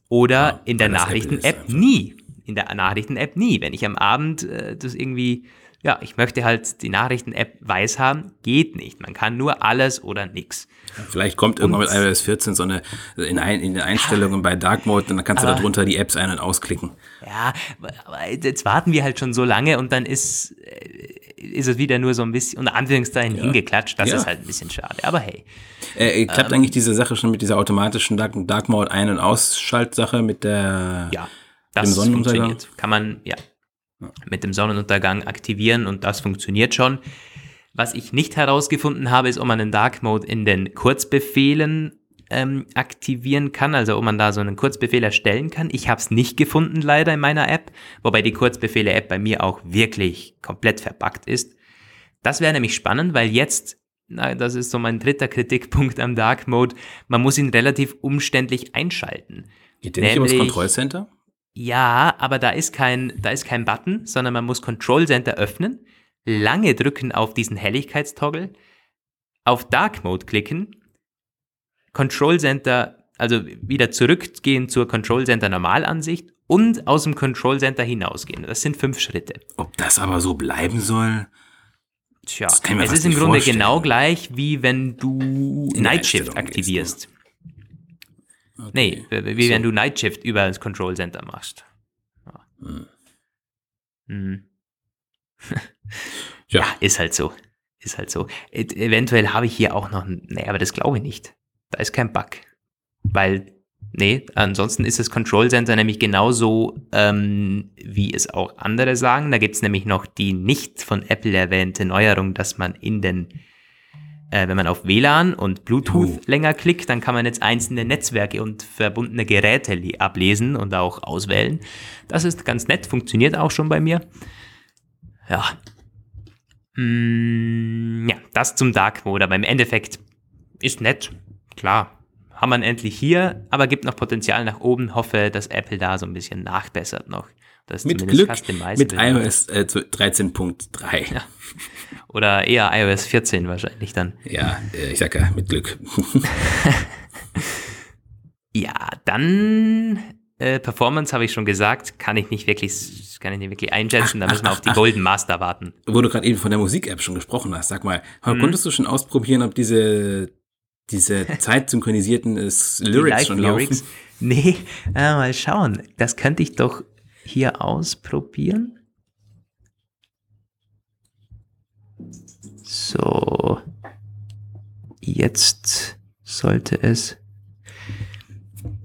Oder ja, in der Nachrichten-App nie. In der Nachrichten-App nie. Wenn ich am Abend äh, das irgendwie ja, ich möchte halt die Nachrichten-App weiß haben, geht nicht. Man kann nur alles oder nichts. Vielleicht kommt irgendwann mit iOS 14 so eine in, ein, in den Einstellungen bei Dark Mode und dann kannst aber, du darunter die Apps ein- und ausklicken. Ja, aber jetzt warten wir halt schon so lange und dann ist, äh, ist es wieder nur so ein bisschen unter Anführungszeichen ja. hingeklatscht. Das ja. ist halt ein bisschen schade. Aber hey. Äh, klappt ähm, eigentlich diese Sache schon mit dieser automatischen Dark, Dark Mode Ein- und Ausschaltsache mit der ja, das funktioniert. Kann man, ja, mit dem Sonnenuntergang aktivieren und das funktioniert schon. Was ich nicht herausgefunden habe, ist, ob man den Dark Mode in den Kurzbefehlen ähm, aktivieren kann, also ob man da so einen Kurzbefehl erstellen kann. Ich habe es nicht gefunden leider in meiner App, wobei die Kurzbefehle-App bei mir auch wirklich komplett verbuggt ist. Das wäre nämlich spannend, weil jetzt, na, das ist so mein dritter Kritikpunkt am Dark Mode, man muss ihn relativ umständlich einschalten. Geht der nicht über das Kontrollcenter? Ja, aber da ist kein, da ist kein Button, sondern man muss Control Center öffnen, lange drücken auf diesen Helligkeitstoggle, auf Dark Mode klicken, Control Center, also wieder zurückgehen zur Control Center Normalansicht und aus dem Control Center hinausgehen. Das sind fünf Schritte. Ob das aber so bleiben soll? Tja, es ist im Grunde vorstellen. genau gleich, wie wenn du Night Shift aktivierst. Okay. Nee, wie so. wenn du Night Shift über das Control Center machst. Ja. Hm. Hm. ja. ja. ist halt so. Ist halt so. E eventuell habe ich hier auch noch, nee, aber das glaube ich nicht. Da ist kein Bug. Weil, nee, ansonsten ist das Control Center nämlich genauso, ähm, wie es auch andere sagen. Da gibt es nämlich noch die nicht von Apple erwähnte Neuerung, dass man in den äh, wenn man auf WLAN und Bluetooth uh. länger klickt, dann kann man jetzt einzelne Netzwerke und verbundene Geräte ablesen und auch auswählen. Das ist ganz nett, funktioniert auch schon bei mir. Ja. Mm, ja, das zum Dark Mode, aber im Endeffekt ist nett, klar. Haben wir endlich hier, aber gibt noch Potenzial nach oben. Hoffe, dass Apple da so ein bisschen nachbessert noch. Das mit Glück mit iOS äh, 13.3. Ja. Oder eher iOS 14 wahrscheinlich dann. Ja, äh, ich sag ja, mit Glück. Ja, dann äh, Performance habe ich schon gesagt, kann ich nicht wirklich, kann ich nicht wirklich einschätzen. Da müssen wir auf die Golden Master warten. Wo du gerade eben von der Musik-App schon gesprochen hast, sag mal, hm. konntest du schon ausprobieren, ob diese diese zeitsynchronisierten äh, Lyrics schon laufen? Nee, äh, mal schauen. Das könnte ich doch hier ausprobieren. So. Jetzt sollte es.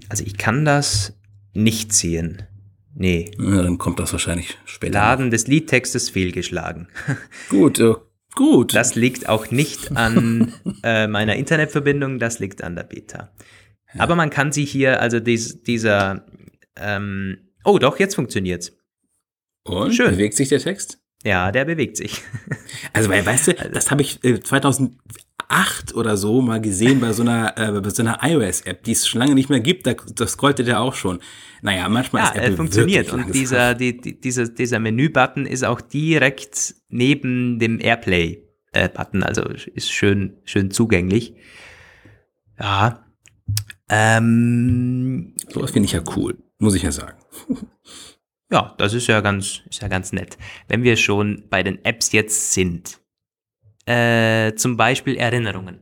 Also ich kann das nicht sehen. Nee. Ja, dann kommt das wahrscheinlich später. Laden des Liedtextes fehlgeschlagen. Gut, äh, gut. Das liegt auch nicht an äh, meiner Internetverbindung, das liegt an der Beta. Ja. Aber man kann sie hier, also dies, dieser, ähm, oh doch, jetzt funktioniert's. Und? Schön. Bewegt sich der Text? Ja, der bewegt sich. Also, weil, weißt du, also das habe ich äh, 2008 oder so mal gesehen bei so einer, äh, bei so einer iOS-App, die es schon lange nicht mehr gibt. Da, das scrollte der auch schon. Naja, manchmal ja, ist Apple äh, funktioniert. Und dieser, die, die, dieser, dieser Menü-Button ist auch direkt neben dem Airplay-Button. also ist schön, schön zugänglich. Ja. Ähm, Sowas finde ich ja cool, muss ich ja sagen. Ja, das ist ja ganz, ist ja ganz nett. Wenn wir schon bei den Apps jetzt sind, äh, zum Beispiel Erinnerungen,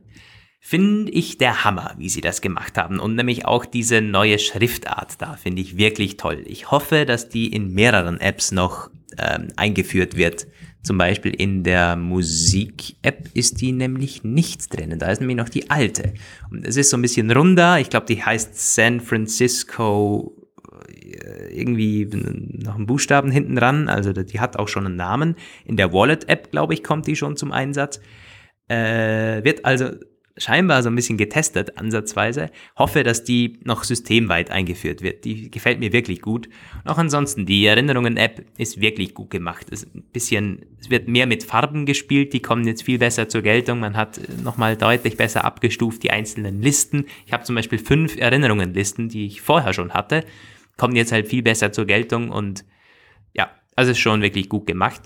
finde ich der Hammer, wie sie das gemacht haben. Und nämlich auch diese neue Schriftart da finde ich wirklich toll. Ich hoffe, dass die in mehreren Apps noch ähm, eingeführt wird. Zum Beispiel in der Musik-App ist die nämlich nicht drin. Da ist nämlich noch die alte. Und es ist so ein bisschen runder. Ich glaube, die heißt San Francisco irgendwie noch einen Buchstaben hinten dran. Also die hat auch schon einen Namen. In der Wallet-App, glaube ich, kommt die schon zum Einsatz. Äh, wird also scheinbar so ein bisschen getestet, ansatzweise. Hoffe, dass die noch systemweit eingeführt wird. Die gefällt mir wirklich gut. Und auch ansonsten, die Erinnerungen-App ist wirklich gut gemacht. Es, ein bisschen, es wird mehr mit Farben gespielt, die kommen jetzt viel besser zur Geltung. Man hat nochmal deutlich besser abgestuft die einzelnen Listen. Ich habe zum Beispiel fünf Erinnerungen-Listen, die ich vorher schon hatte kommen jetzt halt viel besser zur Geltung und ja, also ist schon wirklich gut gemacht.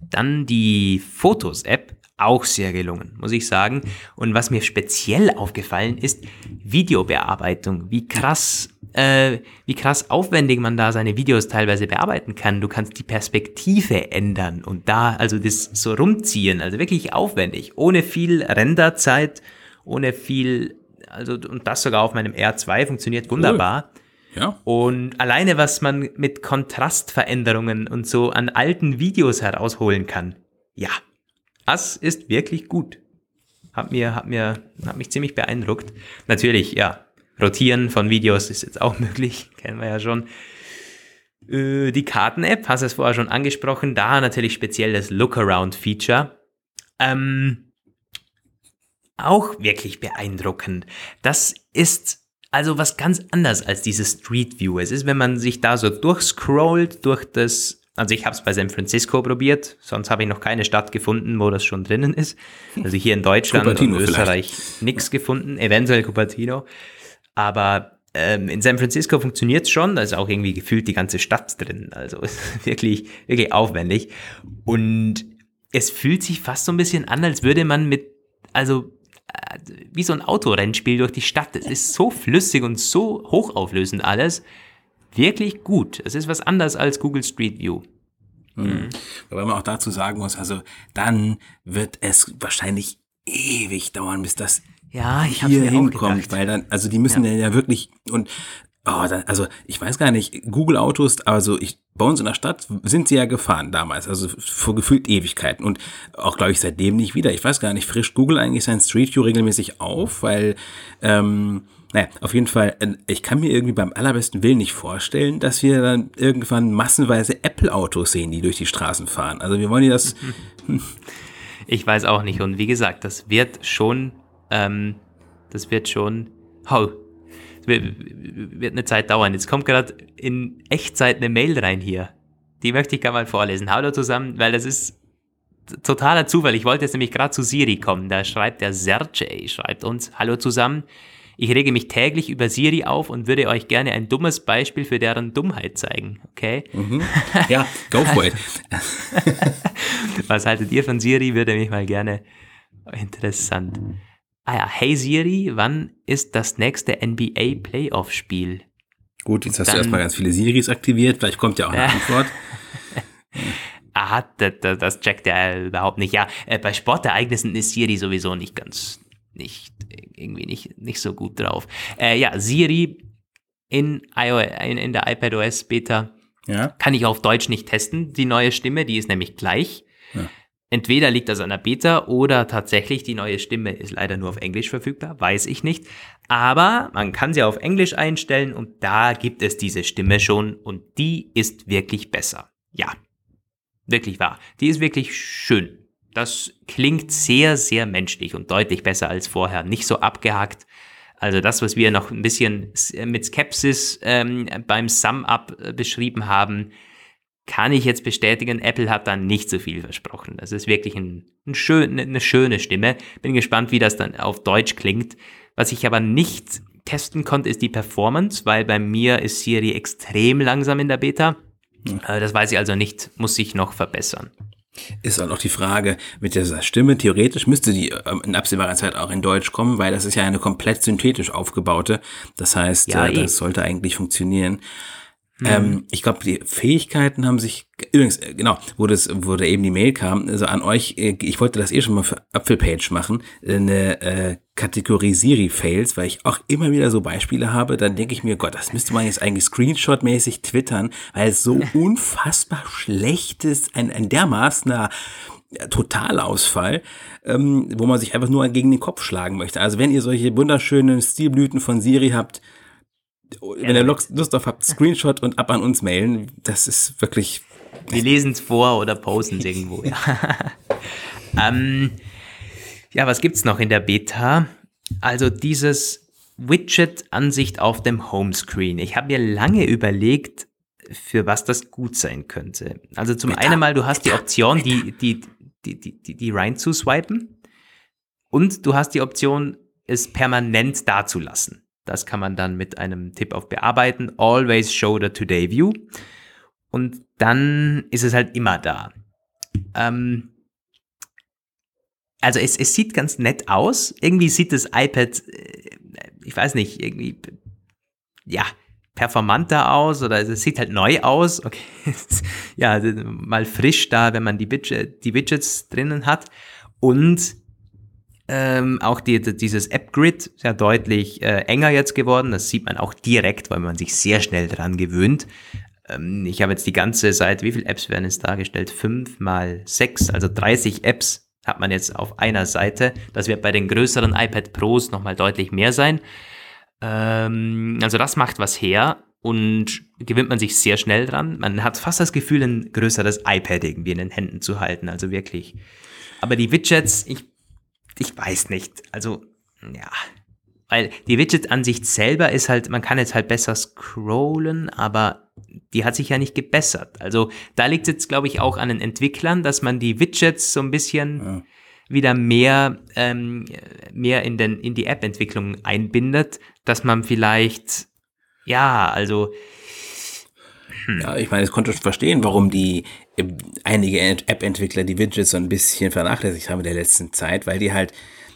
Dann die Fotos-App, auch sehr gelungen, muss ich sagen. Und was mir speziell aufgefallen ist, Videobearbeitung. Wie krass, äh, wie krass aufwendig man da seine Videos teilweise bearbeiten kann. Du kannst die Perspektive ändern und da also das so rumziehen, also wirklich aufwendig, ohne viel Renderzeit, ohne viel, also und das sogar auf meinem R2 funktioniert wunderbar. Ja. Und alleine, was man mit Kontrastveränderungen und so an alten Videos herausholen kann, ja, das ist wirklich gut. Hat mir, hat mir, hat mich ziemlich beeindruckt. Natürlich, ja, Rotieren von Videos ist jetzt auch möglich, kennen wir ja schon. Äh, die Karten-App, hast du es vorher schon angesprochen, da natürlich speziell das Look-Around-Feature. Ähm, auch wirklich beeindruckend. Das ist also was ganz anders als dieses Street View. Es ist, wenn man sich da so durchscrollt durch das, also ich habe es bei San Francisco probiert, sonst habe ich noch keine Stadt gefunden, wo das schon drinnen ist. Also hier in Deutschland und Österreich nichts gefunden, eventuell Cupertino. Aber ähm, in San Francisco funktioniert es schon, da ist auch irgendwie gefühlt die ganze Stadt drin. Also ist wirklich, wirklich aufwendig. Und es fühlt sich fast so ein bisschen an, als würde man mit, also wie so ein Autorennspiel durch die Stadt. Es ist so flüssig und so hochauflösend alles. Wirklich gut. Es ist was anderes als Google Street View. Mhm. Wobei man auch dazu sagen muss, also dann wird es wahrscheinlich ewig dauern, bis das ja, ich hier hinkommt, weil dann, also die müssen ja, ja wirklich und Oh, dann, also ich weiß gar nicht, Google Autos, also ich, bei uns in der Stadt sind sie ja gefahren damals, also vor gefühlt Ewigkeiten und auch, glaube ich, seitdem nicht wieder. Ich weiß gar nicht, frischt Google eigentlich sein Street View regelmäßig auf, weil, ähm, naja, auf jeden Fall, äh, ich kann mir irgendwie beim allerbesten Willen nicht vorstellen, dass wir dann irgendwann massenweise Apple-Autos sehen, die durch die Straßen fahren. Also wir wollen ja das... Ich weiß auch nicht und wie gesagt, das wird schon, ähm, das wird schon... Oh, wird eine Zeit dauern. Jetzt kommt gerade in Echtzeit eine Mail rein hier. Die möchte ich gerne mal vorlesen. Hallo zusammen, weil das ist totaler Zufall. Ich wollte jetzt nämlich gerade zu Siri kommen. Da schreibt der Sergej, schreibt uns, hallo zusammen. Ich rege mich täglich über Siri auf und würde euch gerne ein dummes Beispiel für deren Dummheit zeigen. Okay? Mhm. Ja, go for it. Was haltet ihr von Siri? Würde mich mal gerne interessant. Ah ja, hey Siri, wann ist das nächste NBA Playoff Spiel? Gut, jetzt hast Dann, du erstmal ganz viele Siris aktiviert, vielleicht kommt ja auch eine äh, Antwort. Aha, das, das checkt er überhaupt nicht. Ja, äh, bei Sportereignissen ist Siri sowieso nicht ganz, nicht, irgendwie nicht, nicht so gut drauf. Äh, ja, Siri in, in, in der iPadOS Beta ja. kann ich auf Deutsch nicht testen. Die neue Stimme, die ist nämlich gleich. Ja. Entweder liegt das an der Beta oder tatsächlich die neue Stimme ist leider nur auf Englisch verfügbar, weiß ich nicht. Aber man kann sie auf Englisch einstellen und da gibt es diese Stimme schon und die ist wirklich besser. Ja, wirklich wahr. Die ist wirklich schön. Das klingt sehr, sehr menschlich und deutlich besser als vorher. Nicht so abgehackt. Also das, was wir noch ein bisschen mit Skepsis ähm, beim Sum-Up äh, beschrieben haben, kann ich jetzt bestätigen, Apple hat da nicht so viel versprochen. Das ist wirklich ein, ein schön, eine schöne Stimme. Bin gespannt, wie das dann auf Deutsch klingt. Was ich aber nicht testen konnte, ist die Performance, weil bei mir ist Siri extrem langsam in der Beta. Äh, das weiß ich also nicht, muss sich noch verbessern. Ist auch noch die Frage mit dieser Stimme. Theoretisch müsste die ähm, in absehbarer Zeit auch in Deutsch kommen, weil das ist ja eine komplett synthetisch aufgebaute. Das heißt, ja, äh, das eh. sollte eigentlich funktionieren. Mhm. Ähm, ich glaube, die Fähigkeiten haben sich, übrigens, äh, genau, wo das, wo da eben die Mail kam, also an euch, äh, ich wollte das eh schon mal für Apfelpage machen, eine äh, Kategorie Siri-Fails, weil ich auch immer wieder so Beispiele habe, dann denke ich mir, Gott, das müsste man jetzt eigentlich Screenshot-mäßig twittern, weil es so unfassbar schlecht ist, ein, ein dermaßener Totalausfall, ähm, wo man sich einfach nur gegen den Kopf schlagen möchte. Also wenn ihr solche wunderschönen Stilblüten von Siri habt, wenn ihr Lust drauf habt, Screenshot und ab an uns mailen. Das ist wirklich. Wir lesen es vor oder posten es irgendwo. Ja. ähm, ja, was gibt's noch in der Beta? Also dieses Widget-Ansicht auf dem Homescreen. Ich habe mir lange überlegt, für was das gut sein könnte. Also zum Beta, einen mal, du hast Beta, die Option, die, die, die, die, die, die rein zu swipen und du hast die Option, es permanent dazulassen. Das kann man dann mit einem Tipp auf Bearbeiten. Always show the Today View. Und dann ist es halt immer da. Ähm, also es, es sieht ganz nett aus. Irgendwie sieht das iPad, äh, ich weiß nicht, irgendwie, ja, performanter aus oder es sieht halt neu aus. Okay, ja, mal frisch da, wenn man die, Widget, die Widgets drinnen hat. Und ähm, auch die, dieses App-Grid sehr deutlich äh, enger jetzt geworden. Das sieht man auch direkt, weil man sich sehr schnell dran gewöhnt. Ähm, ich habe jetzt die ganze Seite, wie viele Apps werden jetzt dargestellt? Fünf mal sechs, also 30 Apps hat man jetzt auf einer Seite. Das wird bei den größeren iPad Pros nochmal deutlich mehr sein. Ähm, also das macht was her und gewöhnt man sich sehr schnell dran. Man hat fast das Gefühl, ein größeres iPad irgendwie in den Händen zu halten, also wirklich. Aber die Widgets, ich ich weiß nicht. Also, ja. Weil die Widget-Ansicht selber ist halt, man kann jetzt halt besser scrollen, aber die hat sich ja nicht gebessert. Also da liegt es jetzt, glaube ich, auch an den Entwicklern, dass man die Widgets so ein bisschen ja. wieder mehr, ähm, mehr in, den, in die App-Entwicklung einbindet, dass man vielleicht, ja, also. Ja, ich meine, ich konnte verstehen, warum die ähm, einige App-Entwickler die Widgets so ein bisschen vernachlässigt haben in der letzten Zeit, weil die halt,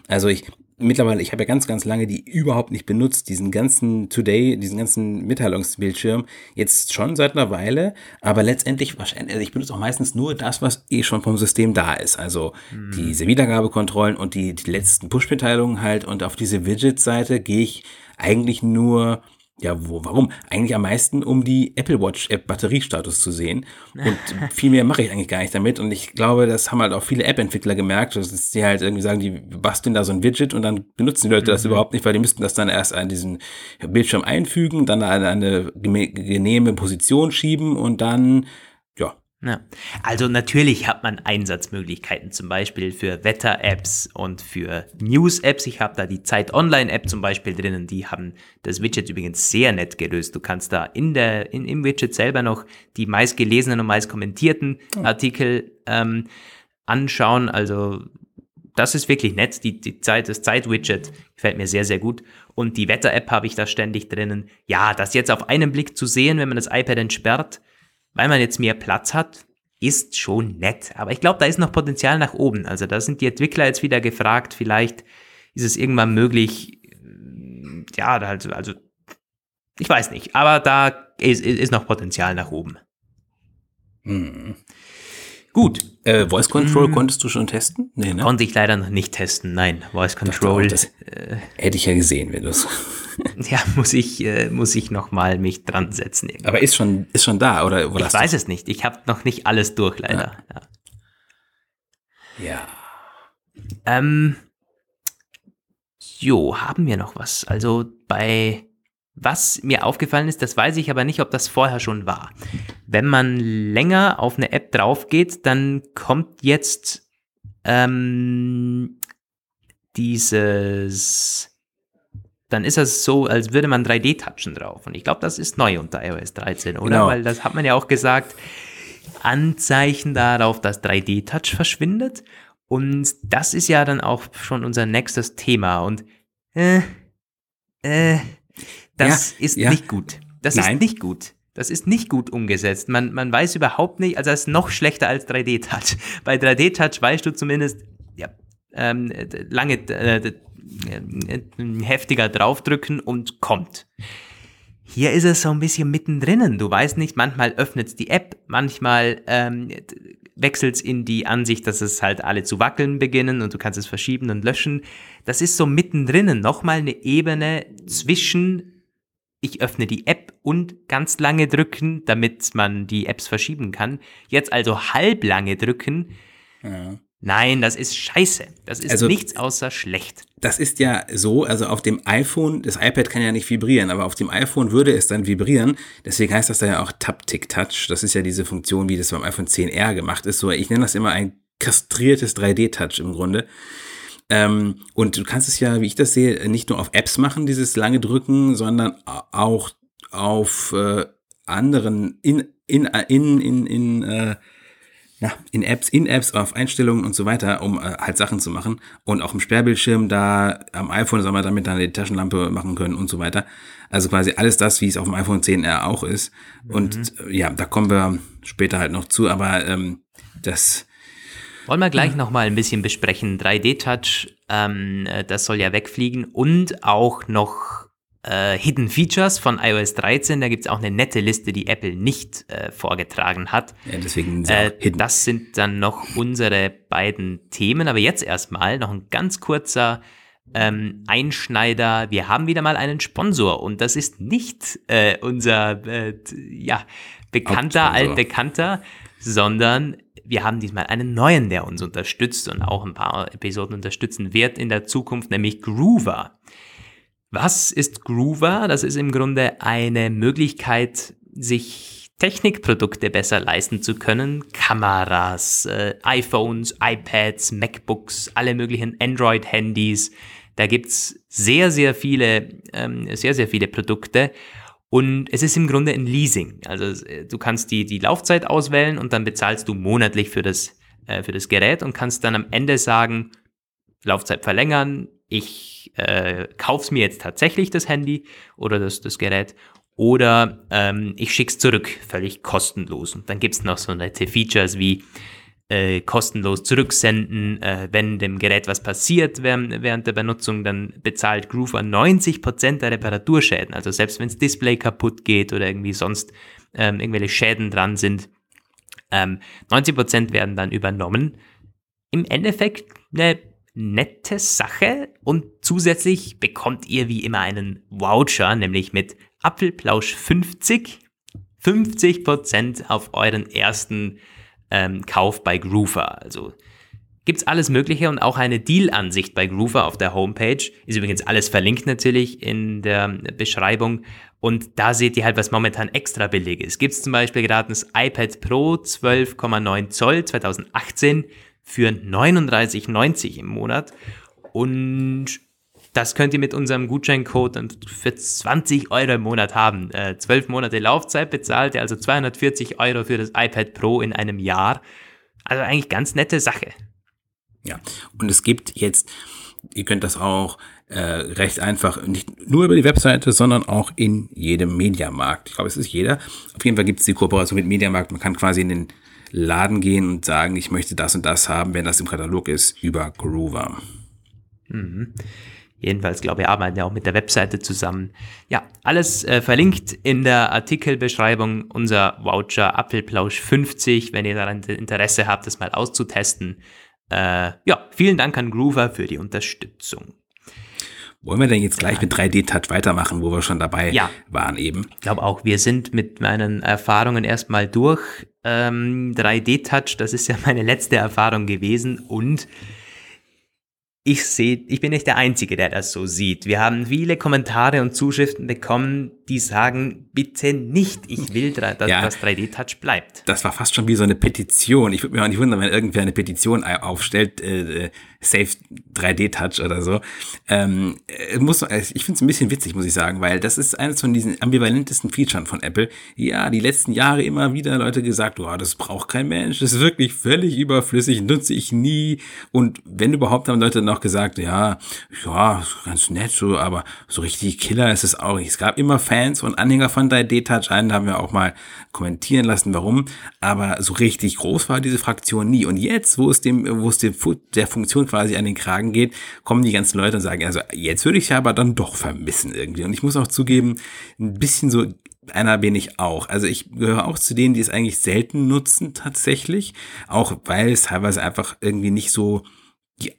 also ich, mittlerweile, ich habe ja ganz, ganz lange die überhaupt nicht benutzt, diesen ganzen Today, diesen ganzen Mitteilungsbildschirm, jetzt schon seit einer Weile, aber letztendlich wahrscheinlich, also ich benutze auch meistens nur das, was eh schon vom System da ist, also mhm. diese Wiedergabekontrollen und die, die letzten Push-Mitteilungen halt und auf diese Widget-Seite gehe ich eigentlich nur ja, wo, warum? Eigentlich am meisten, um die Apple Watch App Batteriestatus zu sehen. Und viel mehr mache ich eigentlich gar nicht damit. Und ich glaube, das haben halt auch viele App-Entwickler gemerkt, dass die halt irgendwie sagen, die basteln da so ein Widget und dann benutzen die Leute mhm. das überhaupt nicht, weil die müssten das dann erst an diesen Bildschirm einfügen, dann an eine genehme Position schieben und dann ja. Also natürlich hat man Einsatzmöglichkeiten, zum Beispiel für Wetter-Apps und für News-Apps. Ich habe da die Zeit-Online-App zum Beispiel drinnen, die haben das Widget übrigens sehr nett gelöst. Du kannst da in der, in, im Widget selber noch die meistgelesenen und meist kommentierten oh. Artikel ähm, anschauen. Also das ist wirklich nett. Die, die Zeit, das Zeit-Widget gefällt mir sehr, sehr gut. Und die Wetter-App habe ich da ständig drinnen. Ja, das jetzt auf einen Blick zu sehen, wenn man das iPad entsperrt, weil man jetzt mehr Platz hat, ist schon nett. Aber ich glaube, da ist noch Potenzial nach oben. Also da sind die Entwickler jetzt wieder gefragt, vielleicht ist es irgendwann möglich, ja, also, also ich weiß nicht, aber da ist, ist noch Potenzial nach oben. Hm. Gut. Äh, Voice Control Hm. konntest du schon testen? Nee, ne? Konnte ich leider noch nicht testen. Nein, Voice Control. auch, das hätte ich ja gesehen, wenn du es. ja, muss ich, äh, muss ich noch mal mich dran setzen. irgendwie. Aber ist schon, ist schon da, oder? oder Ich weiß es nicht. Ich habe noch nicht alles durch, leider. Ja. Ja. Ähm, jo, haben wir noch was? Also bei was mir aufgefallen ist, das weiß ich aber nicht, ob das vorher schon war. Wenn man länger auf eine App drauf geht, dann kommt jetzt ähm, dieses, dann ist das so, als würde man 3D-Touchen drauf. Und ich glaube, das ist neu unter iOS 13, oder? Genau. Weil das hat man ja auch gesagt, Anzeichen darauf, dass 3D-Touch verschwindet. Und das ist ja dann auch schon unser nächstes Thema. Und äh, äh, das Ja, ist ja. nicht gut. Das Nein. ist nicht gut. Das ist nicht gut umgesetzt. Man, man weiß überhaupt nicht, also das ist noch schlechter als 3D-Touch. Bei 3D-Touch weißt du zumindest, ja, ähm, lange äh, äh, heftiger draufdrücken und kommt. Hier ist es so ein bisschen mittendrin. Du weißt nicht, manchmal öffnet die App, manchmal ähm, wechselt es in die Ansicht, dass es halt alle zu wackeln beginnen und du kannst es verschieben und löschen. Das ist so mittendrin nochmal eine Ebene zwischen ich öffne die App und ganz lange drücken, damit man die Apps verschieben kann. Jetzt also halb lange drücken. ja. Nein, das ist scheiße. Das ist Also- nichts außer schlecht. Das ist ja so, also auf dem iPhone, das iPad kann ja nicht vibrieren, aber auf dem iPhone würde es dann vibrieren. Deswegen heißt das da ja auch Taptic-Touch. Das ist ja diese Funktion, wie das beim iPhone 10R gemacht ist. So, ich nenne das immer ein kastriertes 3D-Touch im Grunde. Ähm, und du kannst es ja, wie ich das sehe, nicht nur auf Apps machen, dieses lange Drücken, sondern auch auf äh, anderen, in, in, in, in, in, äh, ja, in Apps, in Apps, auf Einstellungen und so weiter, um äh, halt Sachen zu machen. Und auch im Sperrbildschirm da am iPhone soll man damit dann die Taschenlampe machen können und so weiter. Also quasi alles das, wie es auf dem iPhone 10R auch ist. Und äh, ja, da kommen wir später halt noch zu, aber ähm, das, Wollen wir gleich noch mal ein bisschen besprechen. 3D-Touch, ähm, äh, das soll ja wegfliegen und auch noch äh, Hidden Features von iOS 13. Da gibt es auch eine nette Liste, die Apple nicht äh, vorgetragen hat. ja, deswegen Äh, das sind dann noch unsere beiden Themen. Aber jetzt erstmal noch ein ganz kurzer ähm, Einschneider. Wir haben wieder mal einen Sponsor und das ist nicht äh, unser äh, ja, bekannter, altbekannter, sondern wir haben diesmal einen neuen, der uns unterstützt und auch ein paar Episoden unterstützen wird in der Zukunft, nämlich Groover. Was ist Groover? Das ist im Grunde eine Möglichkeit, sich Technikprodukte besser leisten zu können. Kameras, äh, iPhones, iPads, MacBooks, alle möglichen Android-Handys. Da gibt's sehr, sehr viele, ähm, sehr, sehr viele Produkte. Und es ist im Grunde ein Leasing. Also äh, du kannst die, die Laufzeit auswählen und dann bezahlst du monatlich für das, äh, für das Gerät und kannst dann am Ende sagen, Laufzeit verlängern, ich äh, kauf's mir jetzt tatsächlich das Handy oder das, das Gerät oder ähm, ich schick's zurück, völlig kostenlos. Und dann gibt's noch so nette Features wie äh, kostenlos zurücksenden, äh, wenn dem Gerät was passiert während, während der Benutzung, dann bezahlt Groover 90% der Reparaturschäden. Also selbst wenns Display kaputt geht oder irgendwie sonst ähm, irgendwelche Schäden dran sind, ähm, 90% werden dann übernommen. Im Endeffekt eine nette Sache und zusätzlich bekommt ihr wie immer einen Voucher, nämlich mit Apfelplausch 50, 50% auf euren ersten ähm, Kauf bei Groover. Also gibt's alles Mögliche und auch eine Deal-Ansicht bei Groover auf der Homepage. Ist übrigens alles verlinkt natürlich in der Beschreibung. Und da seht ihr halt, was momentan extra billig ist. Gibt's zum Beispiel gerade das iPad Pro 12,9 Zoll 2018 für 39,90 im Monat. Und das könnt ihr mit unserem Gutscheincode für 20 Euro im Monat haben. Äh, 12 Monate Laufzeit bezahlt ihr also 240 Euro für das iPad Pro in einem Jahr. Also eigentlich ganz nette Sache. Ja, und es gibt jetzt, ihr könnt das auch äh, recht einfach, nicht nur über die Webseite, sondern auch in jedem Mediamarkt. Ich glaube, es ist jeder. Auf jeden Fall gibt es die Kooperation mit Mediamarkt. Man kann quasi in den Laden gehen und sagen, ich möchte das und das haben, wenn das im Katalog ist, über Groover. Mhm. Jedenfalls, glaube ich, arbeiten wir auch mit der Webseite zusammen. Ja, alles äh, verlinkt in der Artikelbeschreibung. Unser Voucher Apfelplausch 50, wenn ihr daran Interesse habt, das mal auszutesten. Äh, ja, vielen Dank an Groover für die Unterstützung. Wollen wir denn jetzt gleich mit 3D-Touch weitermachen, wo wir schon dabei ja. waren eben? Ich glaube auch, wir sind mit meinen Erfahrungen erstmal durch. Ähm, 3D-Touch, das ist ja meine letzte Erfahrung gewesen und ich sehe, ich bin nicht der Einzige, der das so sieht. Wir haben viele Kommentare und Zuschriften bekommen, die sagen, bitte nicht, ich will, dass ja, das 3D-Touch bleibt. Das war fast schon wie so eine Petition. Ich würde mir auch nicht wundern, wenn irgendwer eine Petition aufstellt, äh, äh Safe 3D-Touch oder so. Ähm, äh, muss, äh, ich finde es ein bisschen witzig, muss ich sagen, weil das ist eines von diesen ambivalentesten Features von Apple. Ja, die letzten Jahre immer wieder Leute gesagt, oh, das braucht kein Mensch, das ist wirklich völlig überflüssig, nutze ich nie. Und wenn überhaupt, haben Leute noch gesagt, ja, ja, ganz nett so, aber so richtig Killer ist es auch nicht. Es gab immer Fans und Anhänger von 3D-Touch, einen haben wir auch mal kommentieren lassen, warum. Aber so richtig groß war diese Fraktion nie. Und jetzt, wo es dem, wo es dem, der Funktion quasi an den Kragen geht, kommen die ganzen Leute und sagen, also jetzt würde ich ja aber dann doch vermissen irgendwie. Und ich muss auch zugeben, ein bisschen so einer bin ich auch. Also ich gehöre auch zu denen, die es eigentlich selten nutzen tatsächlich, auch weil es teilweise einfach irgendwie nicht so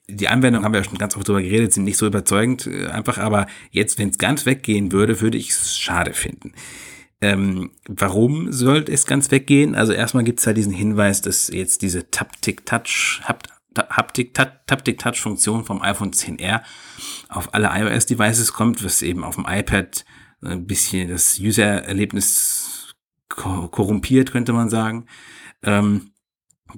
die, Anwendung haben wir ja schon ganz oft drüber geredet, sind nicht so überzeugend äh, einfach, aber jetzt, wenn es ganz weggehen würde, würde ich es schade finden. Ähm, warum sollte es ganz weggehen? Also erstmal gibt es ja diesen Hinweis, dass jetzt diese Taptic-Touch, Haptik-Touch-Funktion vom iPhone 10R auf alle iOS-Devices kommt, was eben auf dem iPad ein bisschen das User-Erlebnis korrumpiert, könnte man sagen. Ähm,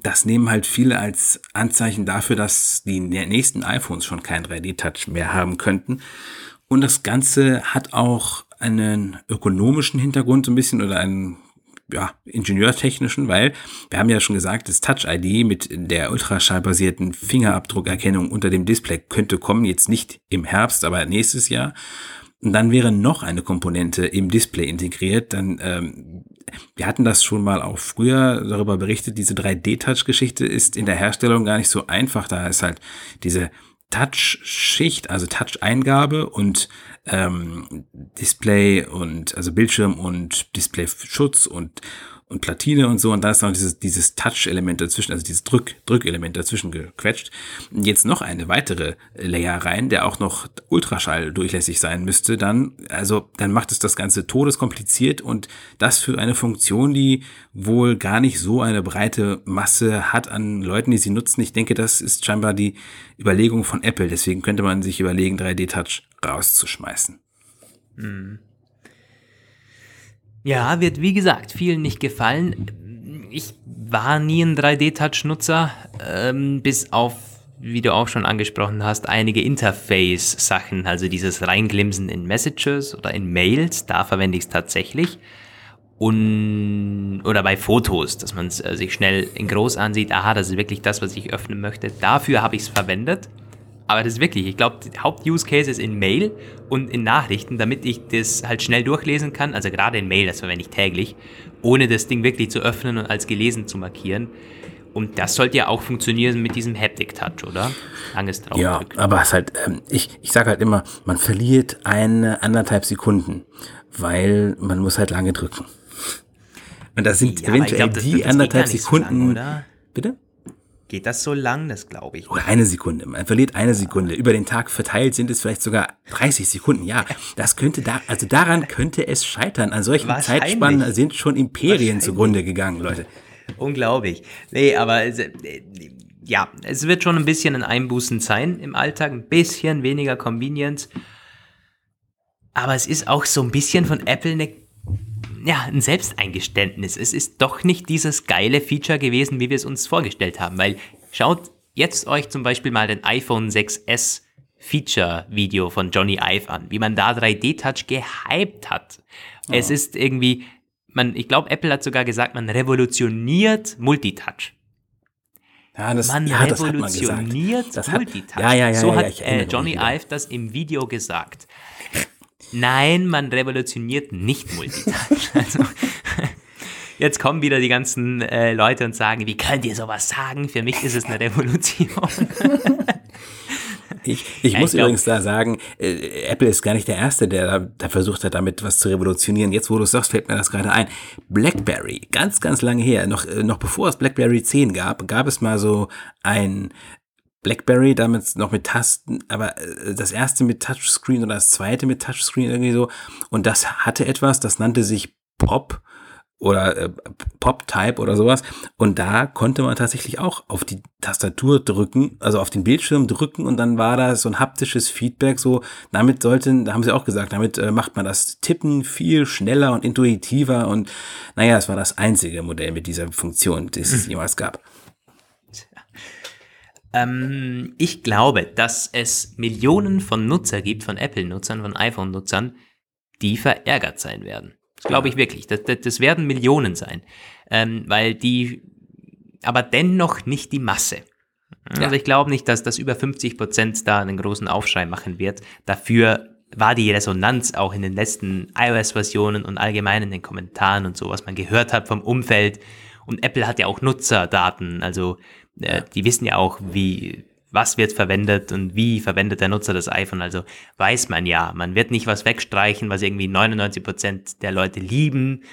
das nehmen halt viele als Anzeichen dafür, dass die nächsten iPhones schon kein 3D-Touch mehr haben könnten. Und das Ganze hat auch einen ökonomischen Hintergrund so ein bisschen oder einen ja, ingenieurtechnischen, weil wir haben ja schon gesagt, das Touch ID mit der ultraschallbasierten Fingerabdruckerkennung unter dem Display könnte kommen, jetzt nicht im Herbst, aber nächstes Jahr. Und dann wäre noch eine Komponente im Display integriert. Dann, ähm, wir hatten das schon mal auch früher darüber berichtet, diese 3D-Touch-Geschichte ist in der Herstellung gar nicht so einfach. Da ist halt diese Touch-Schicht, also Touch-Eingabe und ähm, Display und also Bildschirm und Display-Schutz und und Platine und so und da ist noch dieses, dieses Touch-Element dazwischen, also dieses Drück, Drückelement dazwischen gequetscht. Und jetzt noch eine weitere Layer rein, der auch noch Ultraschall durchlässig sein müsste, dann, also, dann macht es das Ganze todeskompliziert und das für eine Funktion, die wohl gar nicht so eine breite Masse hat an Leuten, die sie nutzen. Ich denke, das ist scheinbar die Überlegung von Apple. Deswegen könnte man sich überlegen, 3D-Touch rauszuschmeißen. Mhm. Ja, wird wie gesagt vielen nicht gefallen. Ich war nie ein 3D-Touch-Nutzer, ähm, bis auf, wie du auch schon angesprochen hast, einige Interface-Sachen, also dieses Reinglimsen in Messages oder in Mails, da verwende ich es tatsächlich. Und, oder bei Fotos, dass man äh, sich schnell in groß ansieht, aha, das ist wirklich das, was ich öffnen möchte. Dafür habe ich es verwendet. Aber das ist wirklich, ich glaube, Haupt-Use-Case ist in Mail und in Nachrichten, damit ich das halt schnell durchlesen kann. Also gerade in Mail, das verwende ich täglich, ohne das Ding wirklich zu öffnen und als gelesen zu markieren. Und das sollte ja auch funktionieren mit diesem Haptic Touch, oder? Langes drauf. Ja, aber es halt, ähm, ich, ich sage halt immer, man verliert eine anderthalb Sekunden, weil man muss halt lange drücken. Und das sind ja, eventuell glaub, das, die das anderthalb Sekunden. So lang, oder? Bitte? Geht das so lang? Das glaube ich. Oder eine Sekunde. Man verliert eine Sekunde. Über den Tag verteilt sind es vielleicht sogar 30 Sekunden. Ja, das könnte da, also daran könnte es scheitern. An solchen Zeitspannen sind schon Imperien zugrunde gegangen, Leute. Unglaublich. Nee, aber äh, ja, es wird schon ein bisschen ein Einbußen sein im Alltag. Ein bisschen weniger Convenience. Aber es ist auch so ein bisschen von Apple eine ja, ein Selbsteingeständnis. Es ist doch nicht dieses geile Feature gewesen, wie wir es uns vorgestellt haben. Weil schaut jetzt euch zum Beispiel mal den iPhone 6S Feature-Video von Johnny Ive an, wie man da 3D-Touch gehypt hat. Oh. Es ist irgendwie, man, ich glaube, Apple hat sogar gesagt, man revolutioniert Multitouch. Ja, das, man ja, revolutioniert das Multitouch. Ja, ja, ja, so hat äh, Johnny Ive das im Video gesagt. Nein, man revolutioniert nicht Multitouch. Also, jetzt kommen wieder die ganzen äh, Leute und sagen, wie könnt ihr sowas sagen? Für mich ist es eine Revolution. Ich, ich Ja, muss ich glaub- übrigens da sagen, äh, Apple ist gar nicht der Erste, der da, da versucht hat, damit was zu revolutionieren. Jetzt, wo du es sagst, fällt mir das gerade ein. BlackBerry, ganz, ganz lange her, noch, äh, noch bevor es BlackBerry 10 gab, gab es mal so ein BlackBerry, damit noch mit Tasten, aber äh, das erste mit Touchscreen oder das zweite mit Touchscreen irgendwie so. Und das hatte etwas, das nannte sich Pop oder äh, Pop-Type oder sowas. Und da konnte man tatsächlich auch auf die Tastatur drücken, also auf den Bildschirm drücken und dann war da so ein haptisches Feedback. So, damit sollten, da haben sie auch gesagt, damit äh, macht man das Tippen viel schneller und intuitiver. Und naja, es war das einzige Modell mit dieser Funktion, das es jemals gab. Ähm, ich glaube, dass es Millionen von Nutzer gibt, von Apple-Nutzern, von iPhone-Nutzern, die verärgert sein werden. Das glaube ich wirklich. Das, das, das werden Millionen sein. Ähm, weil die, aber dennoch nicht die Masse. Also ich glaube nicht, dass das über 50 Prozent da einen großen Aufschrei machen wird. Dafür war die Resonanz auch in den letzten iOS-Versionen und allgemein in den Kommentaren und so, was man gehört hat vom Umfeld. Und Apple hat ja auch Nutzerdaten, also äh, die wissen ja auch, wie, was wird verwendet und wie verwendet der Nutzer das iPhone. Also weiß man ja, man wird nicht was wegstreichen, was irgendwie 99 Prozent der Leute lieben.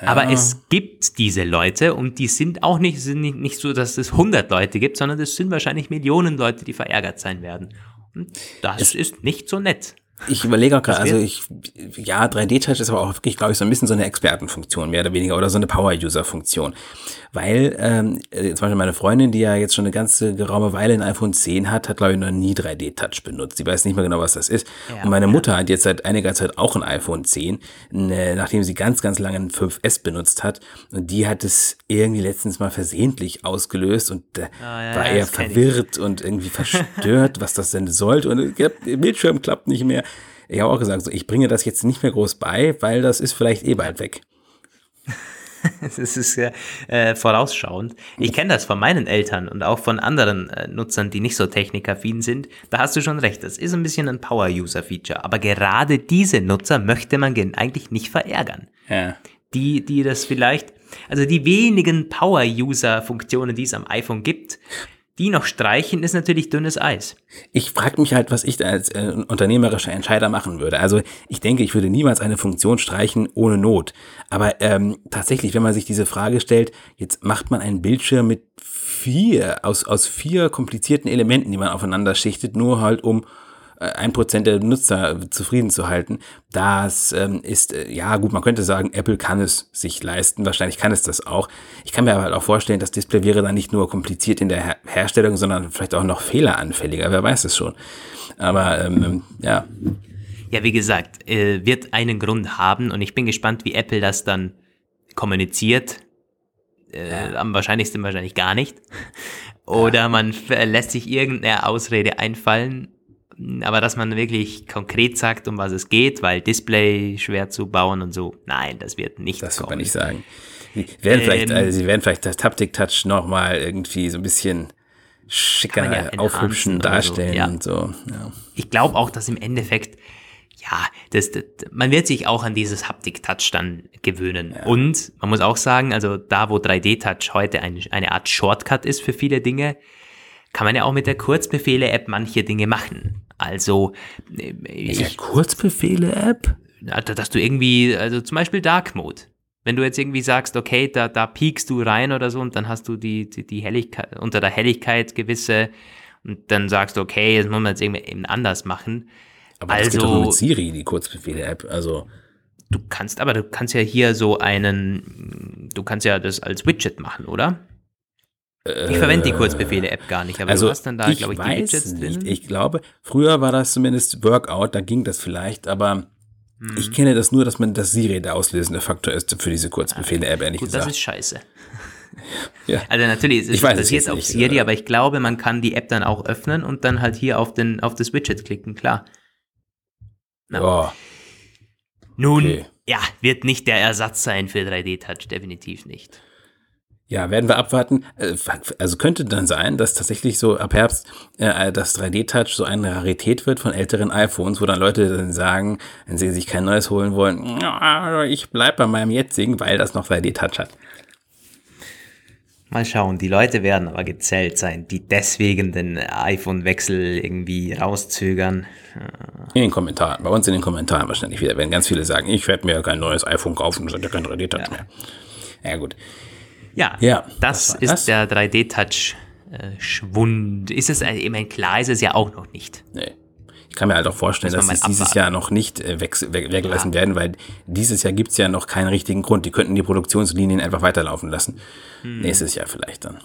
Aber es gibt diese Leute und die sind auch nicht, sind nicht, nicht so, dass es 100 Leute gibt, sondern es sind wahrscheinlich Millionen Leute, die verärgert sein werden. Und das ist nicht so nett. Ich überlege auch gerade, also ich, ja, 3D-Touch ist aber auch wirklich, glaube ich, so ein bisschen so eine Expertenfunktion, mehr oder weniger, oder so eine Power-User-Funktion. Weil, ähm, äh, zum Beispiel meine Freundin, die ja jetzt schon eine ganze geraume Weile ein iPhone 10 hat, hat, glaube ich, noch nie 3D-Touch benutzt. Sie weiß nicht mehr genau, was das ist. Ja, und meine Mutter hat jetzt seit einiger Zeit auch ein iPhone 10, äh, nachdem sie ganz, ganz lange ein 5S benutzt hat. Und die hat es irgendwie letztens mal versehentlich ausgelöst und äh, Ah, ja, war eher ich. verwirrt und irgendwie verstört, was das denn sollte. Und äh, der Bildschirm klappt nicht mehr. Ich habe auch gesagt, so, ich bringe das jetzt nicht mehr groß bei, weil das ist vielleicht eh bald weg. Das ist äh, äh, vorausschauend. Ich kenne das von meinen Eltern und auch von anderen äh, Nutzern, die nicht so technikaffin sind. Da hast du schon recht, das ist ein bisschen ein Power-User-Feature. Aber gerade diese Nutzer möchte man gen- eigentlich nicht verärgern. Ja. Die, die das vielleicht, also die wenigen Power-User-Funktionen, die es am iPhone gibt, die noch streichen, ist natürlich dünnes Eis. Ich frage mich halt, was ich da als äh, unternehmerischer Entscheider machen würde. Also ich denke, ich würde niemals eine Funktion streichen ohne Not. Aber ähm, tatsächlich, wenn man sich diese Frage stellt, jetzt macht man einen Bildschirm mit vier, aus, aus vier komplizierten Elementen, die man aufeinander schichtet, nur halt um ein Prozent der Nutzer zufrieden zu halten. Das ähm, ist, äh, ja gut, man könnte sagen, Apple kann es sich leisten. Wahrscheinlich kann es das auch. Ich kann mir aber halt auch vorstellen, das Display wäre dann nicht nur kompliziert in der Her Herstellung, sondern vielleicht auch noch fehleranfälliger. Wer weiß es schon. Aber ähm, ja, Ja, wie gesagt, äh, wird einen Grund haben und ich bin gespannt, wie Apple das dann kommuniziert. Äh, Am wahrscheinlichsten wahrscheinlich gar nicht. Oder man lässt sich irgendeine Ausrede einfallen, aber dass man wirklich konkret sagt, um was es geht, weil Display schwer zu bauen und so. Nein, das wird nicht das wird kommen. man nicht sagen. Sie werden vielleicht, Ähm, also sie werden vielleicht das Taptic Touch nochmal irgendwie so ein bisschen schicker ja aufhübschen oder so, darstellen ja. und so. Ja. ich glaube auch, dass im Endeffekt, ja, das, das, man wird sich auch an dieses Haptik-Touch dann gewöhnen. Und man muss auch sagen, also da, wo 3D-Touch heute ein, eine Art Shortcut ist für viele Dinge, kann man ja auch mit der Kurzbefehle-App manche Dinge machen. Also, äh, ja ich, Kurzbefehle-App? also, dass du irgendwie, also zum Beispiel Dark Mode. Wenn du jetzt irgendwie sagst, okay, da, da piekst du rein oder so und dann hast du die, die, die Helligkeit, unter der Helligkeit gewisse und dann sagst du, okay, jetzt muss man jetzt irgendwie eben anders machen. Aber das geht doch nur Also- mit Siri, die Kurzbefehle-App. Also, Du kannst, aber du kannst ja hier so einen, du kannst ja das als Widget machen, oder? Ich verwende die Kurzbefehle-App gar nicht, aber also du hast dann da, ich glaube ich, die weiß Widgets nicht. drin. Ich glaube, früher war das zumindest Workout, da ging das vielleicht, aber Mhm. ich kenne das nur, dass man das Siri der auslösende Faktor ist für diese Kurzbefehle-App, ehrlich Gut, das gesagt. ist scheiße. Ja. Also natürlich, es Ich ist weiß es basiert jetzt auf nicht, Siri, ja. aber ich glaube, man kann die App dann auch öffnen und dann halt hier auf, den, auf das Widget klicken, klar. Ja, Nun, Okay. ja, wird nicht der Ersatz sein für 3D-Touch, definitiv nicht. Ja, werden wir abwarten. Äh, Also könnte dann sein, dass tatsächlich so ab Herbst äh, das 3D-Touch so eine Rarität wird von älteren iPhones, wo dann Leute dann sagen, wenn sie sich kein neues holen wollen, "Ja, ich bleib bei meinem jetzigen, weil das noch 3D-Touch hat. Mal schauen, die Leute werden aber gezählt sein, die deswegen den iPhone-Wechsel irgendwie rauszögern. In den Kommentaren, bei uns in den Kommentaren wahrscheinlich wieder, werden ganz viele sagen, ich werde mir kein neues iPhone kaufen, das hat ja kein 3D-Touch ja. mehr. Ja, gut. Ja, ja das, das ist das? der 3D-Touch-Schwund. Ist es, ich meine, klar ist es ja auch noch nicht. Nee. Ich kann mir halt auch vorstellen, dass es dieses Jahr noch nicht äh, weg, weg, weggelassen ja. werden, weil dieses Jahr gibt es ja noch keinen richtigen Grund. Die könnten die Produktionslinien einfach weiterlaufen lassen. Hm. Nächstes Jahr vielleicht dann.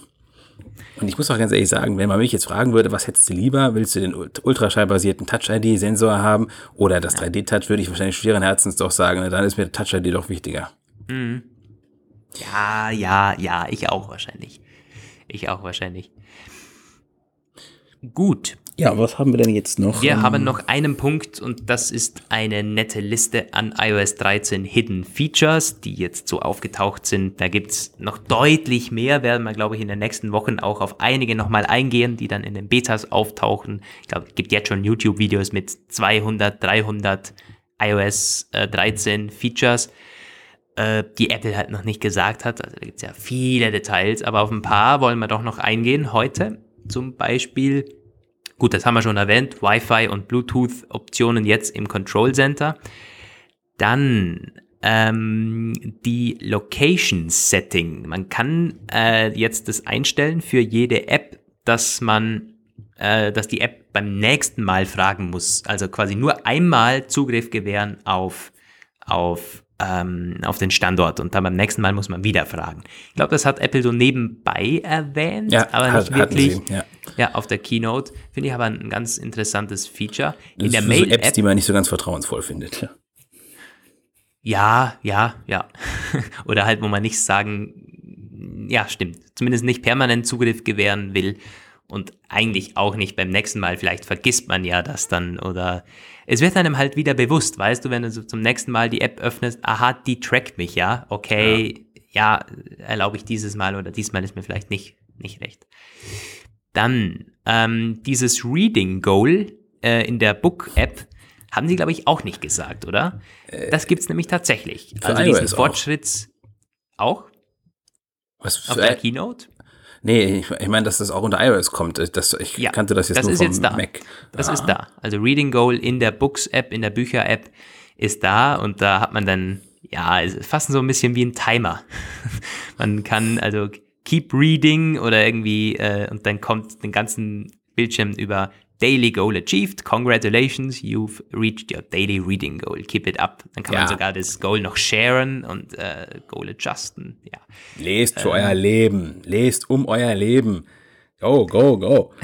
Und ich muss auch ganz ehrlich sagen, wenn man mich jetzt fragen würde, was hättest du lieber? Willst du den ultraschallbasierten Touch-ID-Sensor haben oder das ja. 3D-Touch, würde ich wahrscheinlich schweren Herzens doch sagen, dann ist mir der Touch-ID doch wichtiger. Mhm. Ja, ja, ja, ich auch wahrscheinlich. Ich auch wahrscheinlich. Gut. Ja, was haben wir denn jetzt noch? Wir haben noch einen Punkt und das ist eine nette Liste an iOS 13 Hidden Features, die jetzt so aufgetaucht sind. Da gibt es noch deutlich mehr, werden wir, glaube ich, in den nächsten Wochen auch auf einige nochmal eingehen, die dann in den Betas auftauchen. Ich glaube, es gibt jetzt schon YouTube-Videos mit 200, 300 iOS äh, 13 Features, äh, die Apple halt noch nicht gesagt hat. Also da gibt es ja viele Details, aber auf ein paar wollen wir doch noch eingehen heute. Zum Beispiel Gut, das haben wir schon erwähnt, Wi-Fi und Bluetooth-Optionen jetzt im Control Center. Dann ähm, die Location Setting. Man kann äh, jetzt das einstellen für jede App, dass man, äh, dass die App beim nächsten Mal fragen muss. Also quasi nur einmal Zugriff gewähren auf, auf ähm, auf den Standort und dann beim nächsten Mal muss man wieder fragen. Ich glaube, das hat Apple so nebenbei erwähnt, ja, aber nicht wirklich. Sie, ja. ja. auf der Keynote. Finde ich aber ein ganz interessantes Feature. In das der Mail so Apps, die man nicht so ganz vertrauensvoll findet. Ja, ja, ja. ja. Oder halt, wo man nicht sagen, ja, stimmt, zumindest nicht permanent Zugriff gewähren will und eigentlich auch nicht beim nächsten Mal. Vielleicht vergisst man ja das dann oder es wird einem halt wieder bewusst, weißt du, wenn du so zum nächsten Mal die App öffnest, aha, die trackt mich, ja, okay, ja, ja erlaube ich dieses Mal oder diesmal ist mir vielleicht nicht, nicht recht. Dann ähm, dieses Reading Goal äh, in der Book-App haben sie, glaube ich, auch nicht gesagt, oder? Äh, das gibt es nämlich tatsächlich. Also diesen Fortschritts auch. auch? Was für Auf der Keynote? Nee, ich, ich meine, dass das auch unter iOS kommt. Das, ich ja, kannte das jetzt das nur ist vom jetzt da. Mac. Das ah. ist da. Also Reading Goal in der Books-App, in der Bücher-App ist da und da hat man dann, ja, fast so ein bisschen wie ein Timer. man kann also keep reading oder irgendwie äh, und dann kommt den ganzen Bildschirm über Daily Goal achieved. Congratulations, you've reached your daily reading goal. Keep it up. Dann kann ja. man sogar das Goal noch sharen und äh, Goal adjusten. Ja. Lest für ähm. euer Leben. Lest um euer Leben. Go, go, go.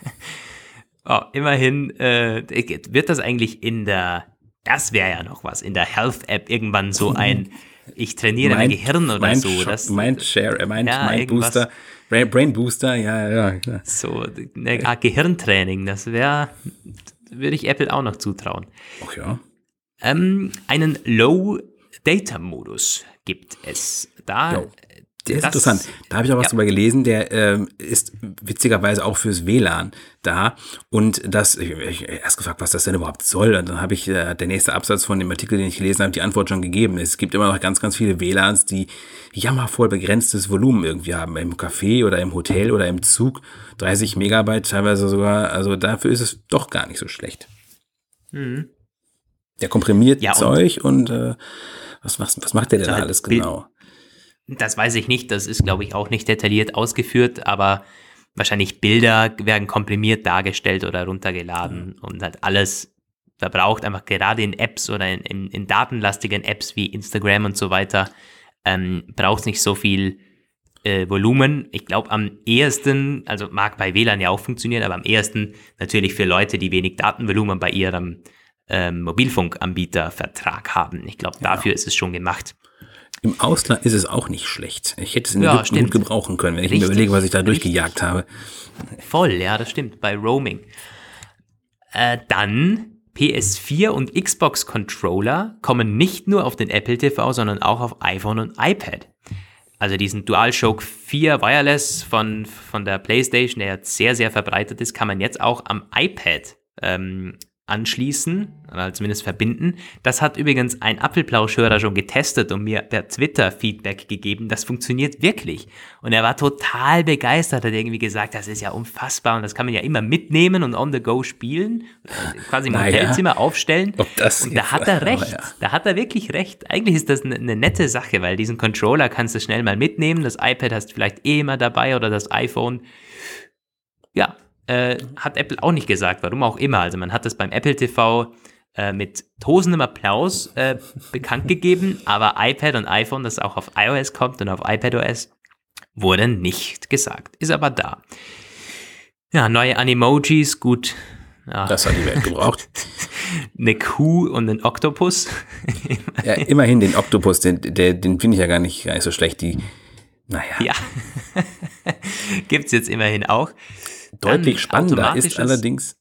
oh, immerhin äh, wird das eigentlich in der, das wäre ja noch was, in der Health App irgendwann so ein, ich trainiere mein, mein Gehirn oder mein so. Das, Mind Share, Mind, ja, Mind Booster. Brain, Brain Booster, ja, ja. Klar. So, eine Art Gehirntraining, das wäre, würde ich Apple auch noch zutrauen. Ach ja. Ähm, einen Low-Data-Modus gibt es. Da jo. Der ist das, interessant. Da habe ich auch was ja. drüber gelesen. Der ähm, ist witzigerweise auch fürs WLAN da. Und das, ich, ich erst gefragt, was das denn überhaupt soll. Und dann habe ich äh, der nächste Absatz von dem Artikel, den ich gelesen habe, die Antwort schon gegeben. Es gibt immer noch ganz, ganz viele WLANs, die jammervoll begrenztes Volumen irgendwie haben. Im Café oder im Hotel oder im Zug. 30 Megabyte teilweise sogar. Also dafür ist es doch gar nicht so schlecht. Mhm. Der komprimiert ja, Zeug und, und äh, was, was, was macht der denn da alles genau? Das weiß ich nicht, das ist, glaube ich, auch nicht detailliert ausgeführt, aber wahrscheinlich Bilder werden komprimiert dargestellt oder runtergeladen mhm. und halt alles, da braucht einfach gerade in Apps oder in, in, in datenlastigen Apps wie Instagram und so weiter, ähm, braucht nicht so viel äh, Volumen. Ich glaube am ehesten, also mag bei WLAN ja auch funktionieren, aber am ehesten natürlich für Leute, die wenig Datenvolumen bei ihrem ähm, Mobilfunkanbietervertrag haben. Ich glaube, dafür ja. ist es schon gemacht. Im Ausland ist es auch nicht schlecht. Ich hätte es in ja, gut gebrauchen können, wenn ich Richtig. mir überlege, was ich da durchgejagt habe. Voll, ja, das stimmt, bei Roaming. Äh, dann PS4 und Xbox Controller kommen nicht nur auf den Apple TV, sondern auch auf iPhone und iPad. Also diesen DualShock 4 Wireless von, von der PlayStation, der jetzt sehr, sehr verbreitet ist, kann man jetzt auch am iPad ähm, anschließen oder zumindest verbinden. Das hat übrigens ein Apfelplauschhörer schon getestet und mir per Twitter Feedback gegeben. Das funktioniert wirklich. Und er war total begeistert, hat irgendwie gesagt, das ist ja unfassbar und das kann man ja immer mitnehmen und on the go spielen, quasi im naja, Hotelzimmer aufstellen. und da hat er recht. Ja. Da hat er wirklich recht. Eigentlich ist das eine, eine nette Sache, weil diesen Controller kannst du schnell mal mitnehmen. Das iPad hast du vielleicht eh immer dabei oder das iPhone. Ja, äh, hat Apple auch nicht gesagt, warum auch immer. Also man hat das beim Apple TV äh, mit tosendem Applaus äh, bekannt gegeben, aber iPad und iPhone, das auch auf iOS kommt und auf iPadOS, wurde nicht gesagt. Ist aber da. Ja, neue Animojis, gut. Ja. Das hat die Welt gebraucht. Eine Kuh und ein Oktopus. ja, immerhin den Oktopus, den, den finde ich ja gar nicht, gar nicht so schlecht. Die, naja. Ja. Gibt es jetzt immerhin auch. Deutlich spannender ist allerdings.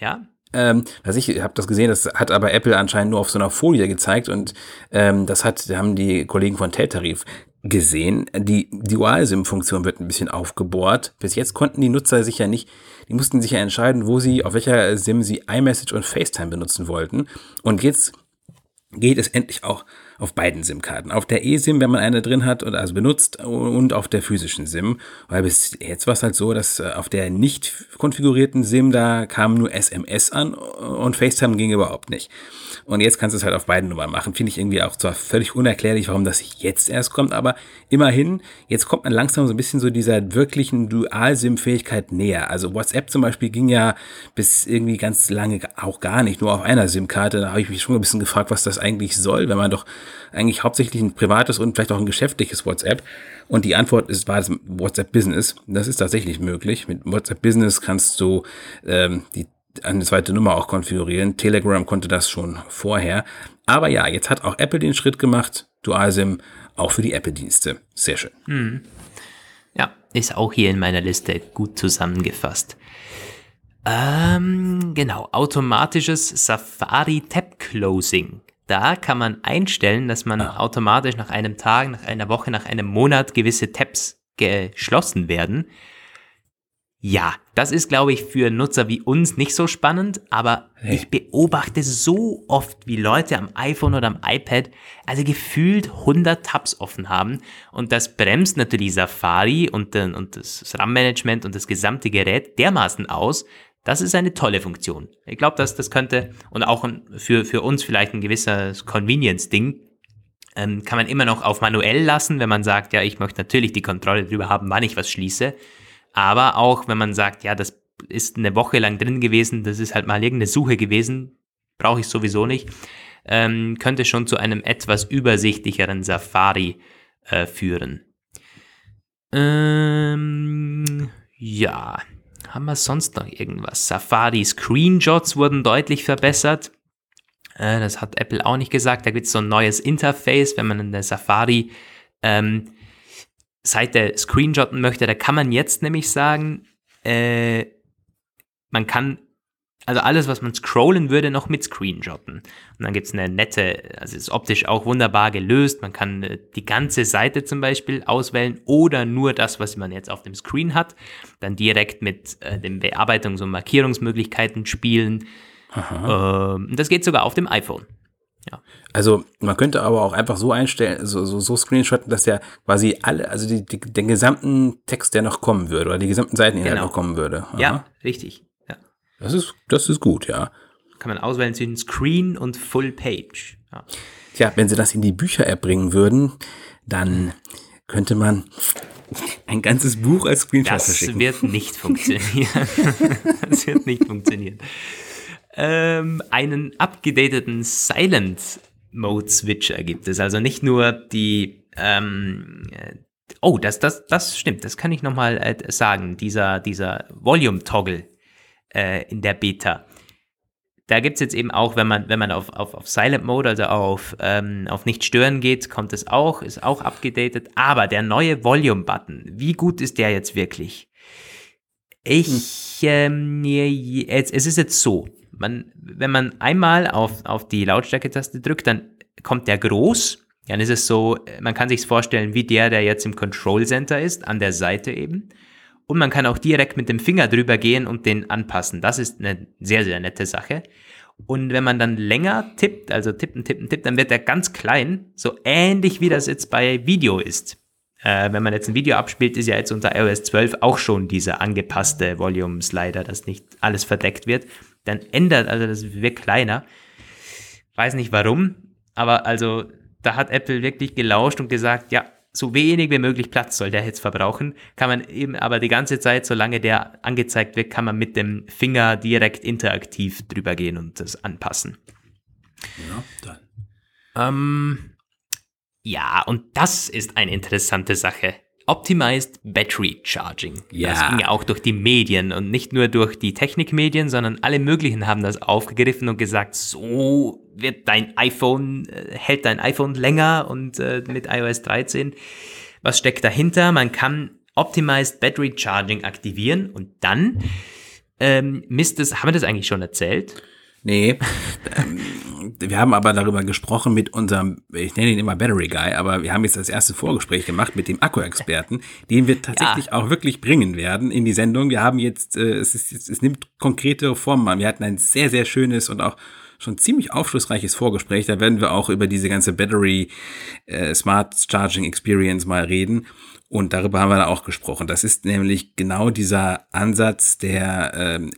Ja. Ähm, also ich habe das gesehen, das hat aber Apple anscheinend nur auf so einer Folie gezeigt und ähm, das hat, haben die Kollegen von Teltarif gesehen. Die Dual-SIM-Funktion wird ein bisschen aufgebohrt. Bis jetzt konnten die Nutzer sich ja nicht, die mussten sich ja entscheiden, wo sie, auf welcher SIM sie iMessage und FaceTime benutzen wollten. Und jetzt geht es endlich auch auf beiden SIM-Karten. Auf der eSIM, wenn man eine drin hat oder also benutzt und auf der physischen SIM. Weil bis jetzt war es halt so, dass äh, auf der nicht konfigurierten SIM, da kam nur SMS an und FaceTime ging überhaupt nicht. Und jetzt kannst du es halt auf beiden Nummern machen. Finde ich irgendwie auch zwar völlig unerklärlich, warum das jetzt erst kommt, aber immerhin, jetzt kommt man langsam so ein bisschen so dieser wirklichen Dual-SIM-Fähigkeit näher. Also WhatsApp zum Beispiel ging ja bis irgendwie ganz lange auch gar nicht, nur auf einer SIM-Karte. Da habe ich mich schon ein bisschen gefragt, was das eigentlich soll, wenn man doch eigentlich hauptsächlich ein privates und vielleicht auch ein geschäftliches WhatsApp. Und die Antwort ist, war das WhatsApp Business. Das ist tatsächlich möglich. Mit WhatsApp Business kannst du ähm, die eine zweite Nummer auch konfigurieren. Telegram konnte das schon vorher. Aber ja, jetzt hat auch Apple den Schritt gemacht, DualSIM auch für die Apple-Dienste. Sehr schön. Hm. Ja, ist auch hier in meiner Liste gut zusammengefasst. Ähm, genau, automatisches Safari Tab Closing. Da kann man einstellen, dass man ah. automatisch nach einem Tag, nach einer Woche, nach einem Monat gewisse Tabs geschlossen werden. Ja, das ist, glaube ich, für Nutzer wie uns nicht so spannend, aber hey. ich beobachte so oft, wie Leute am iPhone oder am iPad also gefühlt 100 Tabs offen haben und das bremst natürlich Safari und, und das RAM-Management und das gesamte Gerät dermaßen aus, das ist eine tolle Funktion. Ich glaube, dass das könnte und auch für, für uns vielleicht ein gewisser Convenience-Ding, ähm, kann man immer noch auf manuell lassen, wenn man sagt, ja, ich möchte natürlich die Kontrolle darüber haben, wann ich was schließe. Aber auch wenn man sagt, ja, das ist eine Woche lang drin gewesen, das ist halt mal irgendeine Suche gewesen, brauche ich sowieso nicht, ähm, könnte schon zu einem etwas übersichtlicheren Safari äh, führen. Ähm, ja, haben wir sonst noch irgendwas? Safari Screenshots wurden deutlich verbessert. Äh, das hat Apple auch nicht gesagt. Da gibt es so ein neues Interface, wenn man in der Safari ähm, Seite screenshotten möchte, da kann man jetzt nämlich sagen, äh, man kann also alles, was man scrollen würde, noch mit screenshotten. Und dann gibt es eine nette, also ist optisch auch wunderbar gelöst. Man kann äh, die ganze Seite zum Beispiel auswählen oder nur das, was man jetzt auf dem Screen hat. Dann direkt mit äh, den Bearbeitungs- und Markierungsmöglichkeiten spielen. Ähm, das geht sogar auf dem iPhone. Ja. Also man könnte aber auch einfach so einstellen, so, so, so screenshotten, dass ja quasi alle, also die, die, den gesamten Text, der noch kommen würde, oder die gesamten Seiteninhalt genau. noch kommen würde. Aha. Ja, richtig. Das ist, das ist gut, ja. Kann man auswählen zwischen Screen und Full Page. Ja. Tja, wenn sie das in die Bücher-App bringen würden, dann könnte man ein ganzes Buch als Screenshot das verschicken. Das wird nicht funktionieren. das wird nicht funktionieren einen abgedateten Silent Mode Switcher gibt es. Also nicht nur die, ähm, äh, oh, das, das, das stimmt, das kann ich nochmal äh, sagen, dieser, dieser Volume Toggle äh, in der Beta. Da gibt es jetzt eben auch, wenn man, wenn man auf, auf, auf Silent Mode, also auf, ähm, auf Nicht stören geht, kommt es auch, ist auch abgedatet. Aber der neue Volume-Button, wie gut ist der jetzt wirklich? Ich, hm. ähm, es, es ist jetzt so, man, wenn man einmal auf, auf die Lautstärke-Taste drückt, dann kommt der groß. Dann ist es so, man kann sich vorstellen, wie der, der jetzt im Control Center ist, an der Seite eben. Und man kann auch direkt mit dem Finger drüber gehen und den anpassen. Das ist eine sehr, sehr nette Sache. Und wenn man dann länger tippt, also tippen, tippen, tippen, dann wird er ganz klein, so ähnlich wie das jetzt bei Video ist. Äh, wenn man jetzt ein Video abspielt, ist ja jetzt unter iOS 12 auch schon dieser angepasste Volume Slider, dass nicht alles verdeckt wird. Dann ändert, also das wird kleiner. Weiß nicht warum, aber also da hat Apple wirklich gelauscht und gesagt, ja, so wenig wie möglich Platz soll der jetzt verbrauchen, kann man eben aber die ganze Zeit, solange der angezeigt wird, kann man mit dem Finger direkt interaktiv drüber gehen und das anpassen. Ja, dann. Ähm, ja, und das ist eine interessante Sache. Optimized Battery Charging. Ja. Das ging ja auch durch die Medien und nicht nur durch die Technikmedien, sondern alle möglichen haben das aufgegriffen und gesagt, so wird dein iPhone, äh, hält dein iPhone länger und äh, mit iOS 13. Was steckt dahinter? Man kann Optimized Battery Charging aktivieren und dann ähm, misst es, haben wir das eigentlich schon erzählt? Nee, ähm, wir haben aber darüber gesprochen mit unserem, ich nenne ihn immer Battery Guy, aber wir haben jetzt das erste Vorgespräch gemacht mit dem Akku-Experten, den wir tatsächlich ja. auch wirklich bringen werden in die Sendung. Wir haben jetzt, äh, es, ist, es nimmt konkrete Formen an. Wir hatten ein sehr, sehr schönes und auch schon ziemlich aufschlussreiches Vorgespräch. Da werden wir auch über diese ganze Battery äh, Smart Charging Experience mal reden. Und darüber haben wir da auch gesprochen. Das ist nämlich genau dieser Ansatz, der ähm,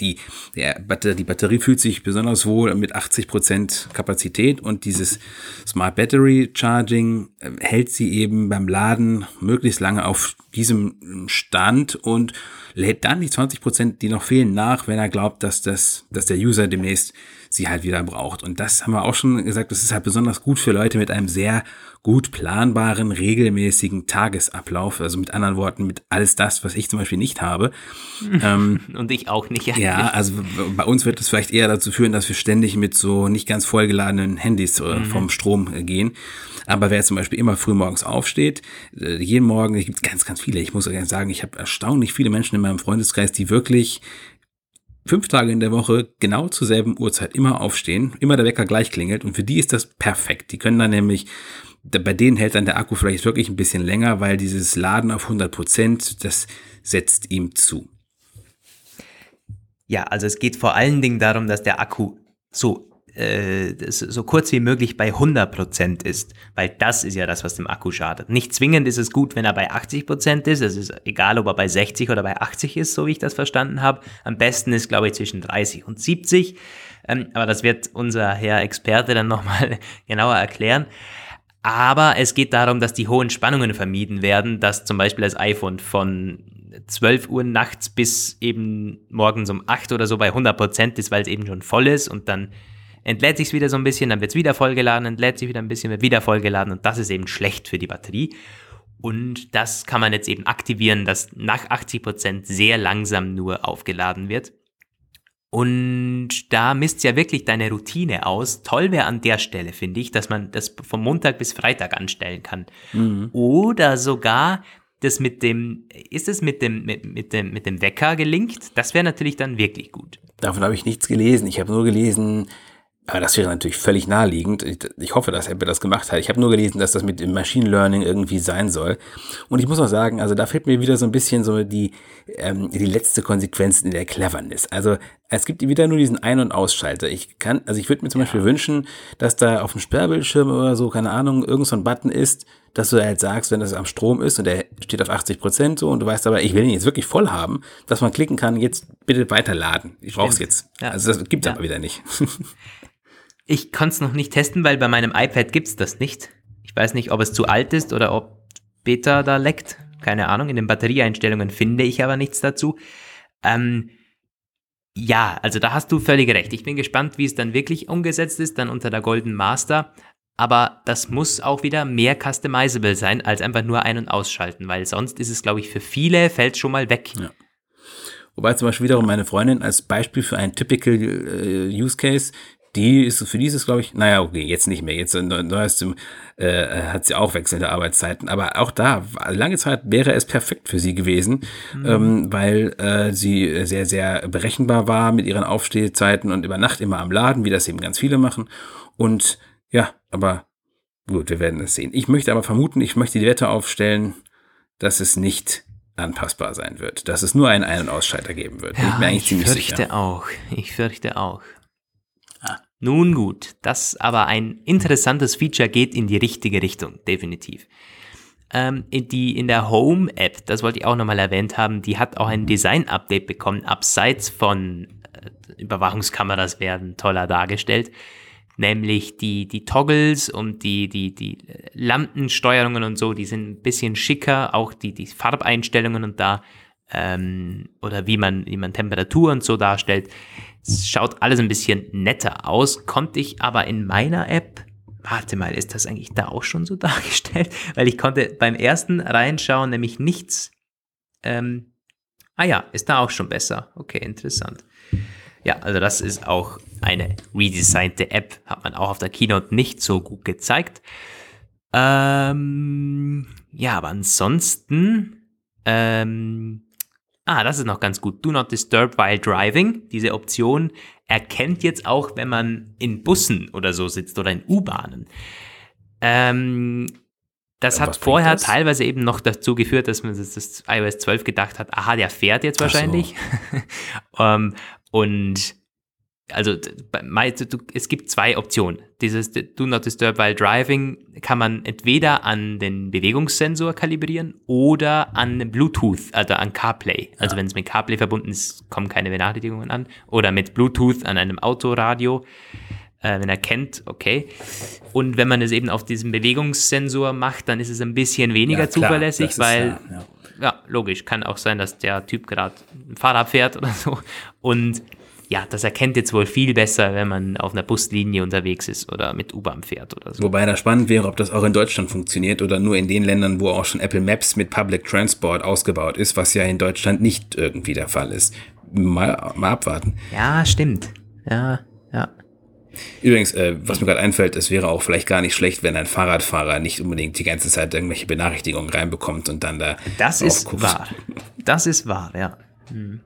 die, der Batterie, die Batterie fühlt sich besonders wohl mit 80 Prozent Kapazität und dieses Smart Battery Charging äh, hält sie eben beim Laden möglichst lange auf diesem Stand und lädt dann die 20%, Prozent, die noch fehlen, nach, wenn er glaubt, dass das, dass der User demnächst sie halt wieder braucht. Und das haben wir auch schon gesagt, das ist halt besonders gut für Leute mit einem sehr gut planbaren, regelmäßigen Tagesablauf. Also mit anderen Worten, mit alles das, was ich zum Beispiel nicht habe. ähm, Und ich auch nicht. Eigentlich. Ja, also bei uns wird es vielleicht eher dazu führen, dass wir ständig mit so nicht ganz vollgeladenen Handys äh, mhm. vom Strom äh, gehen. Aber wer zum Beispiel immer früh morgens aufsteht, äh, jeden Morgen, es gibt ganz, ganz viele. Ich muss sagen, ich habe erstaunlich viele Menschen in meinem Freundeskreis, die wirklich fünf Tage in der Woche genau zur selben Uhrzeit immer aufstehen, immer der Wecker gleich klingelt und für die ist das perfekt. Die können dann nämlich, bei denen hält dann der Akku vielleicht wirklich ein bisschen länger, weil dieses Laden auf 100 Prozent, das setzt ihm zu. Ja, also es geht vor allen Dingen darum, dass der Akku so äh, so kurz wie möglich bei 100% ist, weil das ist ja das, was dem Akku schadet. Nicht zwingend ist es gut, wenn er bei 80% ist, es ist egal, ob er bei 60 oder bei 80 ist, so wie ich das verstanden habe. Am besten ist, glaube ich, zwischen 30 und 70, ähm, aber das wird unser Herr Experte dann nochmal genauer erklären. Aber es geht darum, dass die hohen Spannungen vermieden werden, dass zum Beispiel das iPhone von 12 Uhr nachts bis eben morgens um 8 oder so bei 100% ist, weil es eben schon voll ist und dann entlädt sich wieder so ein bisschen, dann wird es wieder vollgeladen, entlädt sich wieder ein bisschen, wird wieder vollgeladen und das ist eben schlecht für die Batterie. Und das kann man jetzt eben aktivieren, dass nach 80% sehr langsam nur aufgeladen wird. Und da misst ja wirklich deine Routine aus. Toll wäre an der Stelle, finde ich, dass man das vom Montag bis Freitag anstellen kann. Mhm. Oder sogar das mit dem, ist es mit dem, mit, mit dem, mit dem Wecker gelinkt? Das wäre natürlich dann wirklich gut. Davon habe ich nichts gelesen. Ich habe nur gelesen, aber das wäre natürlich völlig naheliegend. Ich, ich hoffe, dass Apple das gemacht hat. Ich habe nur gelesen, dass das mit dem Machine Learning irgendwie sein soll. Und ich muss auch sagen, also da fehlt mir wieder so ein bisschen so die, ähm, die letzte Konsequenz in der Cleverness. Also es gibt wieder nur diesen Ein- und Ausschalter. Ich kann, also ich würde mir zum ja. Beispiel wünschen, dass da auf dem Sperrbildschirm oder so, keine Ahnung, irgend so ein Button ist, dass du halt sagst, wenn das am Strom ist und der steht auf 80 Prozent so und du weißt aber, ich will ihn jetzt wirklich voll haben, dass man klicken kann, jetzt bitte weiterladen. Ich brauch's jetzt. Ja. Also das gibt's ja. aber wieder nicht. Ich kann es noch nicht testen, weil bei meinem iPad gibt es das nicht. Ich weiß nicht, ob es zu alt ist oder ob Beta da leckt. Keine Ahnung. In den Batterieeinstellungen finde ich aber nichts dazu. Ähm, ja, also da hast du völlig recht. Ich bin gespannt, wie es dann wirklich umgesetzt ist, dann unter der Golden Master. Aber das muss auch wieder mehr customizable sein, als einfach nur ein- und ausschalten, weil sonst ist es, glaube ich, für viele fällt schon mal weg. Ja. Wobei zum Beispiel wiederum meine Freundin als Beispiel für einen typical äh, Use Case die ist für dieses, glaube ich, naja, okay, jetzt nicht mehr. Jetzt neuestem äh, hat sie auch wechselnde Arbeitszeiten. Aber auch da, lange Zeit wäre es perfekt für sie gewesen, mhm. ähm, weil äh, sie sehr, sehr berechenbar war mit ihren Aufstehzeiten und über Nacht immer am Laden, wie das eben ganz viele machen. Und ja, aber gut, wir werden es sehen. Ich möchte aber vermuten, ich möchte die Wette aufstellen, dass es nicht anpassbar sein wird, dass es nur einen Ein- und Ausschalter geben wird. Ja, ich, ich fürchte sicher. auch. Ich fürchte auch. Nun gut, das aber ein interessantes Feature geht in die richtige Richtung, definitiv. Ähm, in, die, in der Home-App, das wollte ich auch nochmal erwähnt haben, die hat auch ein Design-Update bekommen, abseits von äh, Überwachungskameras werden toller dargestellt nämlich die, die Toggles und die, die, die Lampensteuerungen und so, die sind ein bisschen schicker, auch die, die Farbeinstellungen und da, ähm, oder wie man, wie man Temperatur und so darstellt. Es schaut alles ein bisschen netter aus, konnte ich aber in meiner App, warte mal, ist das eigentlich da auch schon so dargestellt? Weil ich konnte beim ersten reinschauen nämlich nichts, ähm, ah ja, ist da auch schon besser. Okay, interessant. Ja, also das ist auch eine redesignte App, hat man auch auf der Keynote nicht so gut gezeigt. Ähm, ja, aber ansonsten, ähm, ah, das ist noch ganz gut. Do not disturb while driving. Diese Option erkennt jetzt auch, wenn man in Bussen oder so sitzt oder in U-Bahnen. Ähm, das ja, hat vorher das? teilweise eben noch dazu geführt, dass man das, das iOS 12 gedacht hat, aha, der fährt jetzt wahrscheinlich. So. um, ähm, und also es gibt zwei Optionen. Dieses Do Not Disturb While Driving kann man entweder an den Bewegungssensor kalibrieren oder an Bluetooth, also an CarPlay. Also ja. wenn es mit CarPlay verbunden ist, kommen keine Benachrichtigungen an. Oder mit Bluetooth an einem Autoradio, äh, wenn er kennt, okay. Und wenn man es eben auf diesem Bewegungssensor macht, dann ist es ein bisschen weniger ja, zuverlässig, weil ja, ja, logisch, kann auch sein, dass der Typ gerade ein Fahrrad fährt oder so. Und ja, das erkennt jetzt wohl viel besser, wenn man auf einer Buslinie unterwegs ist oder mit U-Bahn fährt oder so. Wobei da spannend wäre, ob das auch in Deutschland funktioniert oder nur in den Ländern, wo auch schon Apple Maps mit Public Transport ausgebaut ist, was ja in Deutschland nicht irgendwie der Fall ist. Mal, mal abwarten. Ja, stimmt. Ja, ja. Übrigens, äh, was mir gerade einfällt, es wäre auch vielleicht gar nicht schlecht, wenn ein Fahrradfahrer nicht unbedingt die ganze Zeit irgendwelche Benachrichtigungen reinbekommt und dann da. Das ist guckt. wahr. Das ist wahr, ja. Hm.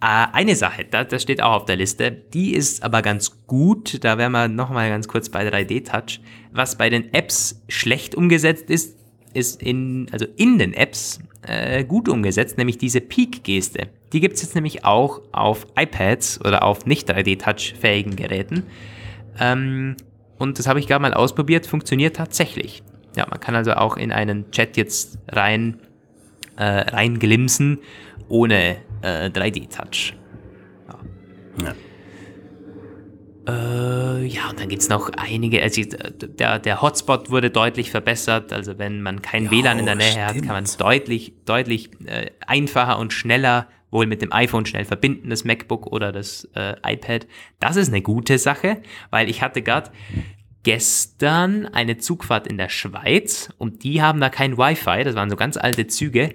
Äh, eine Sache, das steht auch auf der Liste, die ist aber ganz gut, da wären wir nochmal ganz kurz bei 3D-Touch. Was bei den Apps schlecht umgesetzt ist, ist in, also in den Apps äh, gut umgesetzt, nämlich diese Peak-Geste. Die gibt es jetzt nämlich auch auf iPads oder auf nicht 3D-Touch-fähigen Geräten. Ähm, und das habe ich gerade mal ausprobiert, funktioniert tatsächlich. Ja, man kann also auch in einen Chat jetzt rein, äh, rein glimsen, ohne äh, 3D-Touch. Ja. ja. Äh, ja, und dann gibt es noch einige. Also der, der Hotspot wurde deutlich verbessert. Also wenn man kein jo, WLAN in der Nähe stimmt. hat, kann man es deutlich, deutlich äh, einfacher und schneller wohl mit dem iPhone schnell verbinden, das MacBook oder das äh, iPad. Das ist eine gute Sache, weil ich hatte gerade gestern eine Zugfahrt in der Schweiz und die haben da kein Wi-Fi. Das waren so ganz alte Züge.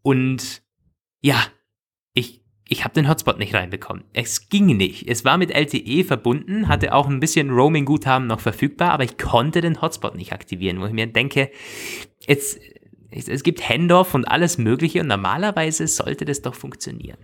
Und ja, ich habe den Hotspot nicht reinbekommen. Es ging nicht. Es war mit LTE verbunden, hatte auch ein bisschen Roaming-Guthaben noch verfügbar, aber ich konnte den Hotspot nicht aktivieren, wo ich mir denke, jetzt, es gibt Handoff und alles Mögliche und normalerweise sollte das doch funktionieren.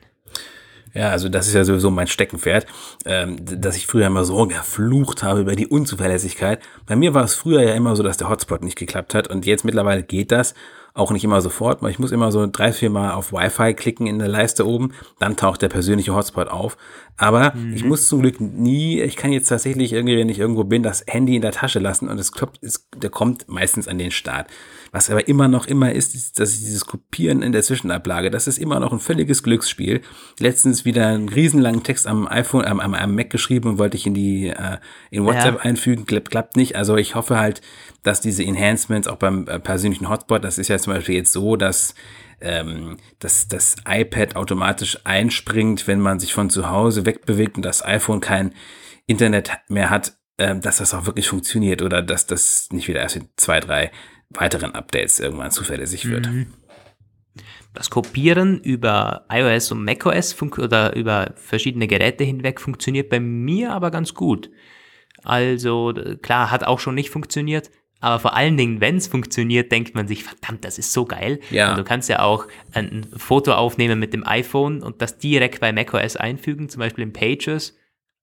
Ja, also das ist ja sowieso mein Steckenpferd, ähm, dass ich früher immer so geflucht habe über die Unzuverlässigkeit. Bei mir war es früher ja immer so, dass der Hotspot nicht geklappt hat und jetzt mittlerweile geht das auch nicht immer sofort, weil ich muss immer so drei, vier Mal auf Wi-Fi klicken in der Leiste oben, dann taucht der persönliche Hotspot auf. Aber mhm. ich muss zum Glück nie, ich kann jetzt tatsächlich irgendwie, wenn ich irgendwo bin, das Handy in der Tasche lassen und es kloppt, es, der kommt meistens an den Start. Was aber immer noch immer ist, ist, dass dieses Kopieren in der Zwischenablage, das ist immer noch ein völliges Glücksspiel. Letztens wieder einen riesenlangen Text am iPhone, am, am, am Mac geschrieben und wollte ich in die, äh, in WhatsApp ja. einfügen, klappt, klappt nicht. Also ich hoffe halt, dass diese Enhancements auch beim äh, persönlichen Hotspot, das ist ja zum Beispiel jetzt so, dass ähm, dass das iPad automatisch einspringt, wenn man sich von zu Hause wegbewegt und das iPhone kein Internet mehr hat, äh, dass das auch wirklich funktioniert oder dass das nicht wieder erst in zwei, drei weiteren Updates irgendwann zuverlässig wird. Mhm. Das Kopieren über iOS und macOS oder über verschiedene Geräte hinweg funktioniert bei mir aber ganz gut. Also klar, hat auch schon nicht funktioniert, aber vor allen Dingen, wenn es funktioniert, denkt man sich, verdammt, das ist so geil. Ja. Und du kannst ja auch ein Foto aufnehmen mit dem iPhone und das direkt bei macOS einfügen, zum Beispiel in Pages.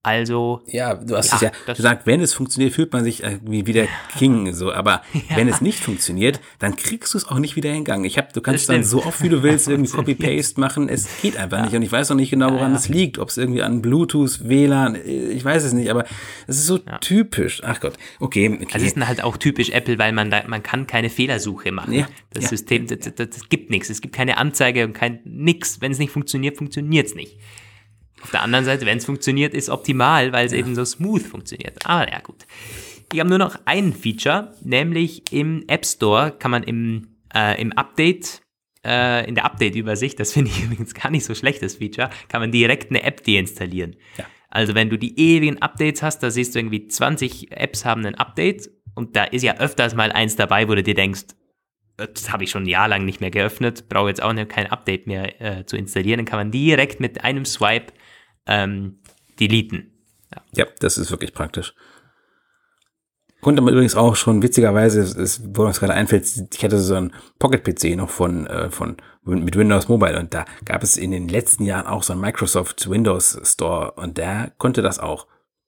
Also. Ja, du hast ja, es ja gesagt, wenn es funktioniert, fühlt man sich irgendwie wie der King, so. Aber ja. wenn es nicht funktioniert, dann kriegst du es auch nicht wieder in Gang. Ich hab, du kannst dann so oft wie du willst irgendwie Copy-Paste machen. Es geht einfach ja. nicht. Und ich weiß noch nicht genau, woran es liegt. Ob es irgendwie an Bluetooth, WLAN, ich weiß es nicht. Aber es ist so typisch. Ach Gott. Okay. okay. Also es ist halt auch typisch Apple, weil man da, man kann keine Fehlersuche machen. Das System, das, das, das gibt nichts. Es gibt keine Anzeige und kein nix. Wenn es nicht funktioniert, funktioniert es nicht. Auf der anderen Seite, wenn es funktioniert, ist optimal, weil es ja. eben so smooth funktioniert. Aber ja, gut. Ich habe nur noch ein Feature, nämlich im App Store kann man im, äh, im Update, äh, in der Update-Übersicht, das finde ich übrigens gar nicht so schlechtes Feature, kann man direkt eine App deinstallieren. Ja. Also wenn du die ewigen Updates hast, da siehst du irgendwie 20 Apps haben ein Update und da ist ja öfters mal eins dabei, wo du dir denkst, das habe ich schon ein Jahr lang nicht mehr geöffnet, brauche jetzt auch kein Update mehr äh, zu installieren, dann kann man direkt mit einem Swipe ähm, deleten. Ja. ja, das ist wirklich praktisch. Konnte man übrigens auch schon witzigerweise, ist, wo uns gerade einfällt, ich hatte so einen Pocket-PC noch von, äh, von mit Windows Mobile und da gab es in den letzten Jahren auch so einen Microsoft Windows Store und der konnte das auch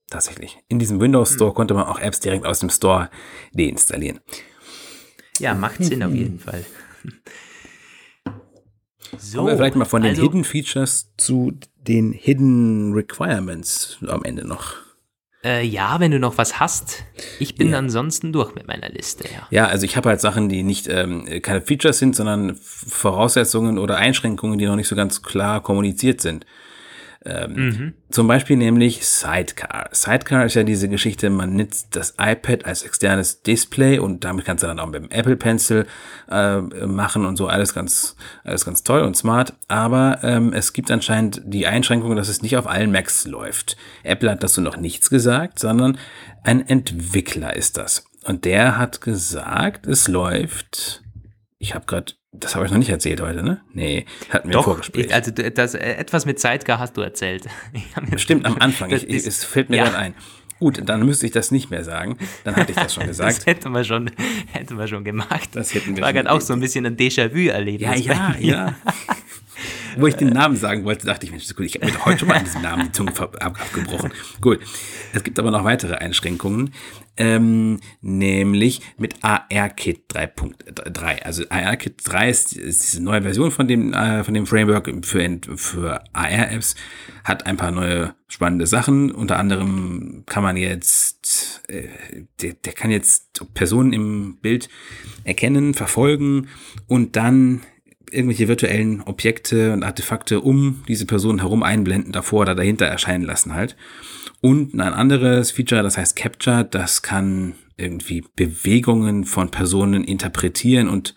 tatsächlich. In diesem Windows Store hm. konnte man auch Apps direkt aus dem Store deinstallieren. Ja, macht Sinn auf jeden Fall. So, Kommen wir vielleicht mal von den also, Hidden Features zu den Hidden Requirements am Ende noch. Äh, ja, wenn du noch was hast. Ich bin ja. ansonsten durch mit meiner Liste, ja. Ja, also ich habe halt Sachen, die nicht ähm, keine Features sind, sondern Voraussetzungen oder Einschränkungen, die noch nicht so ganz klar kommuniziert sind. Ähm, mhm. Zum Beispiel nämlich Sidecar. Sidecar ist ja diese Geschichte, man nutzt das iPad als externes Display und damit kannst du dann auch mit dem Apple Pencil äh, machen und so alles ganz, alles ganz toll und smart. Aber ähm, es gibt anscheinend die Einschränkung, dass es nicht auf allen Macs läuft. Apple hat dazu noch nichts gesagt, sondern ein Entwickler ist das. Und der hat gesagt, es läuft. Ich habe gerade das habe ich noch nicht erzählt heute, ne? Nee, hatten wir Doch, Vorgespräch. Also das, äh, etwas mit Sidecar hast du erzählt. Stimmt, am Anfang. Ich, ich, es fällt mir ja. gerade ein. Gut, dann müsste ich das nicht mehr sagen. Dann hatte ich das schon gesagt. das hätten wir schon, hätten wir schon gemacht. Das hätten wir War gerade auch so ein bisschen ein Déjà-vu-Erlebnis. Ja, ja, ja. Wo ich den Namen sagen wollte, dachte ich, Mensch, gut, ich habe mir heute schon mal an diesem Namen die Zunge abgebrochen. Gut. Es gibt aber noch weitere Einschränkungen, ähm, nämlich mit ARKit 3.3. Also ARKit 3 ist, ist diese neue Version von dem, äh, von dem Framework für, für AR-Apps, hat ein paar neue spannende Sachen. Unter anderem kann man jetzt, äh, der, der kann jetzt Personen im Bild erkennen, verfolgen und dann irgendwelche virtuellen Objekte und Artefakte um diese Person herum einblenden, davor oder dahinter erscheinen lassen halt. Und ein anderes Feature, das heißt Capture, das kann irgendwie Bewegungen von Personen interpretieren und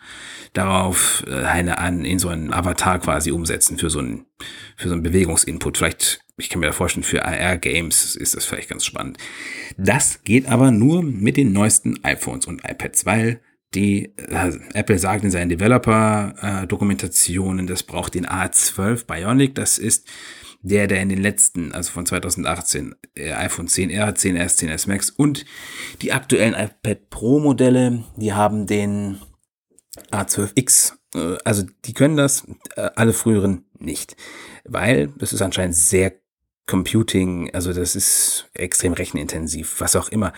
darauf äh, eine an in so einen Avatar quasi umsetzen für so einen für so einen Bewegungsinput. Vielleicht, ich kann mir da vorstellen, für AR-Games ist das vielleicht ganz spannend. Das geht aber nur mit den neuesten iPhones und iPads, weil die äh, Apple sagt in seinen Developer-Dokumentationen, das braucht den A12 Bionic. Das ist der, der in den letzten, also von 2018, äh, iPhone 10R, 10S, 10S Max und die aktuellen iPad Pro Modelle, die haben den A12X. Äh, also die können das, äh, alle früheren nicht, weil das ist anscheinend sehr Computing, also das ist extrem rechenintensiv, was auch immer.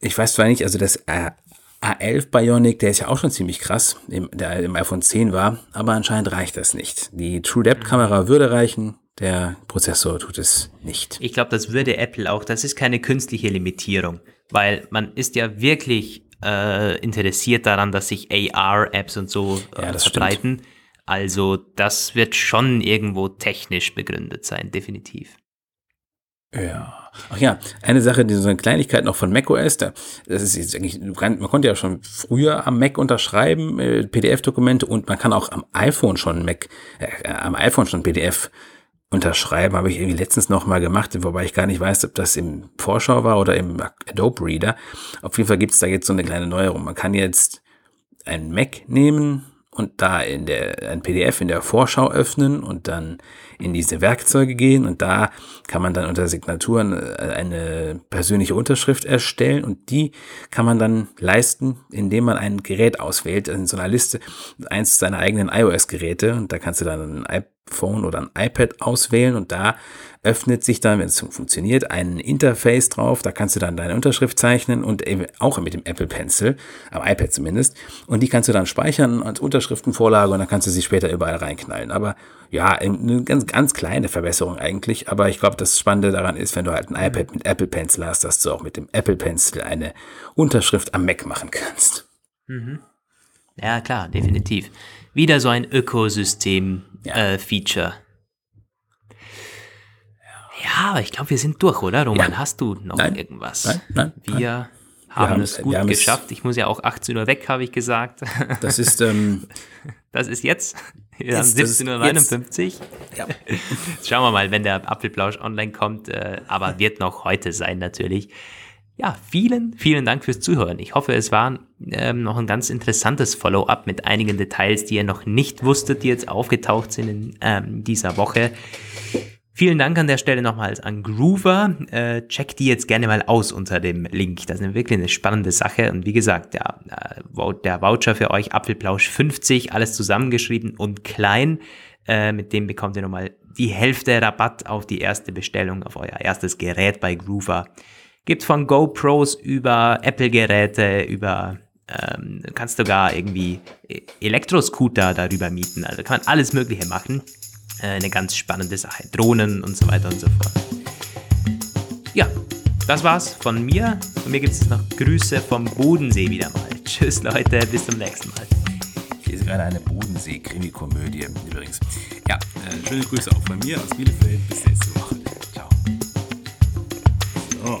Ich weiß zwar nicht, also das A11 Bionic, der ist ja auch schon ziemlich krass, der im iPhone 10 war, aber anscheinend reicht das nicht. Die True Depth Kamera würde reichen, der Prozessor tut es nicht. Ich glaube, das würde Apple auch, das ist keine künstliche Limitierung, weil man ist ja wirklich äh, interessiert daran, dass sich AR-Apps und so äh, ja, verbreiten. Stimmt. Also das wird schon irgendwo technisch begründet sein, definitiv. Ja. Ach ja, eine Sache, die so eine Kleinigkeit noch von macOS, da, das ist jetzt eigentlich, man konnte ja schon früher am Mac unterschreiben, äh, PDF-Dokumente und man kann auch am iPhone schon Mac, äh, am iPhone schon PDF unterschreiben, habe ich irgendwie letztens noch mal gemacht, wobei ich gar nicht weiß, ob das im Vorschau war oder im Adobe Reader. Auf jeden Fall gibt es da jetzt so eine kleine Neuerung. Man kann jetzt ein Mac nehmen, und da in der, ein PDF in der Vorschau öffnen und dann in diese Werkzeuge gehen und da kann man dann unter Signaturen äh, eine persönliche Unterschrift erstellen und die kann man dann leisten, indem man ein Gerät auswählt in so einer Liste, eins seiner eigenen iOS-Geräte und da kannst du dann ein Phone oder ein iPad auswählen und da öffnet sich dann, wenn es funktioniert, ein Interface drauf. Da kannst du dann deine Unterschrift zeichnen und auch mit dem Apple Pencil, am iPad zumindest. Und die kannst du dann speichern als Unterschriftenvorlage und dann kannst du sie später überall reinknallen. Aber ja, eine ganz, ganz kleine Verbesserung eigentlich. Aber ich glaube, das Spannende daran ist, wenn du halt ein iPad mit Apple Pencil hast, dass du auch mit dem Apple Pencil eine Unterschrift am Mac machen kannst. Mhm. Ja, klar, definitiv. Wieder so ein Ökosystem-Feature. Ja. Äh, ja, aber ich glaube, wir sind durch, oder, Roman? Ja. Hast du noch Nein. irgendwas? Nein, nein, Wir nein. haben haben es gut wir haben es- geschafft. Ich muss ja auch 18 Uhr weg, habe ich gesagt. Das ist, ähm, Das ist jetzt. Wir haben Jetzt, das ist 17.59 Uhr. ja. Schauen wir mal, wenn der Apfelplausch online kommt. Äh, aber wird noch heute sein, natürlich. Ja, vielen, vielen Dank fürs Zuhören. Ich hoffe, es war ähm, noch ein ganz interessantes Follow-up mit einigen Details, die ihr noch nicht wusstet, die jetzt aufgetaucht sind in ähm, dieser Woche. Vielen Dank an der Stelle nochmals an Groover. Äh, checkt die jetzt gerne mal aus unter dem Link. Das ist wirklich eine spannende Sache. Und wie gesagt, ja, äh, der Voucher für euch, Apfelplausch 50, alles zusammengeschrieben und klein. Äh, mit dem bekommt ihr nochmal die Hälfte Rabatt auf die erste Bestellung, auf euer erstes Gerät bei Groover. Gibt von GoPros über Apple-Geräte, über ähm, du kannst sogar irgendwie E- Elektroscooter darüber mieten. Also kann man alles Mögliche machen. Äh, eine ganz spannende Sache. Drohnen und so weiter und so fort. Ja, das war's von mir. Von mir gibt es noch Grüße vom Bodensee wieder mal. Tschüss Leute, bis zum nächsten Mal. Ich lese gerade eine Bodensee-Krimikomödie übrigens. Ja, äh, schöne Grüße auch von mir aus Bielefeld. Bis nächste Woche. Ciao. So.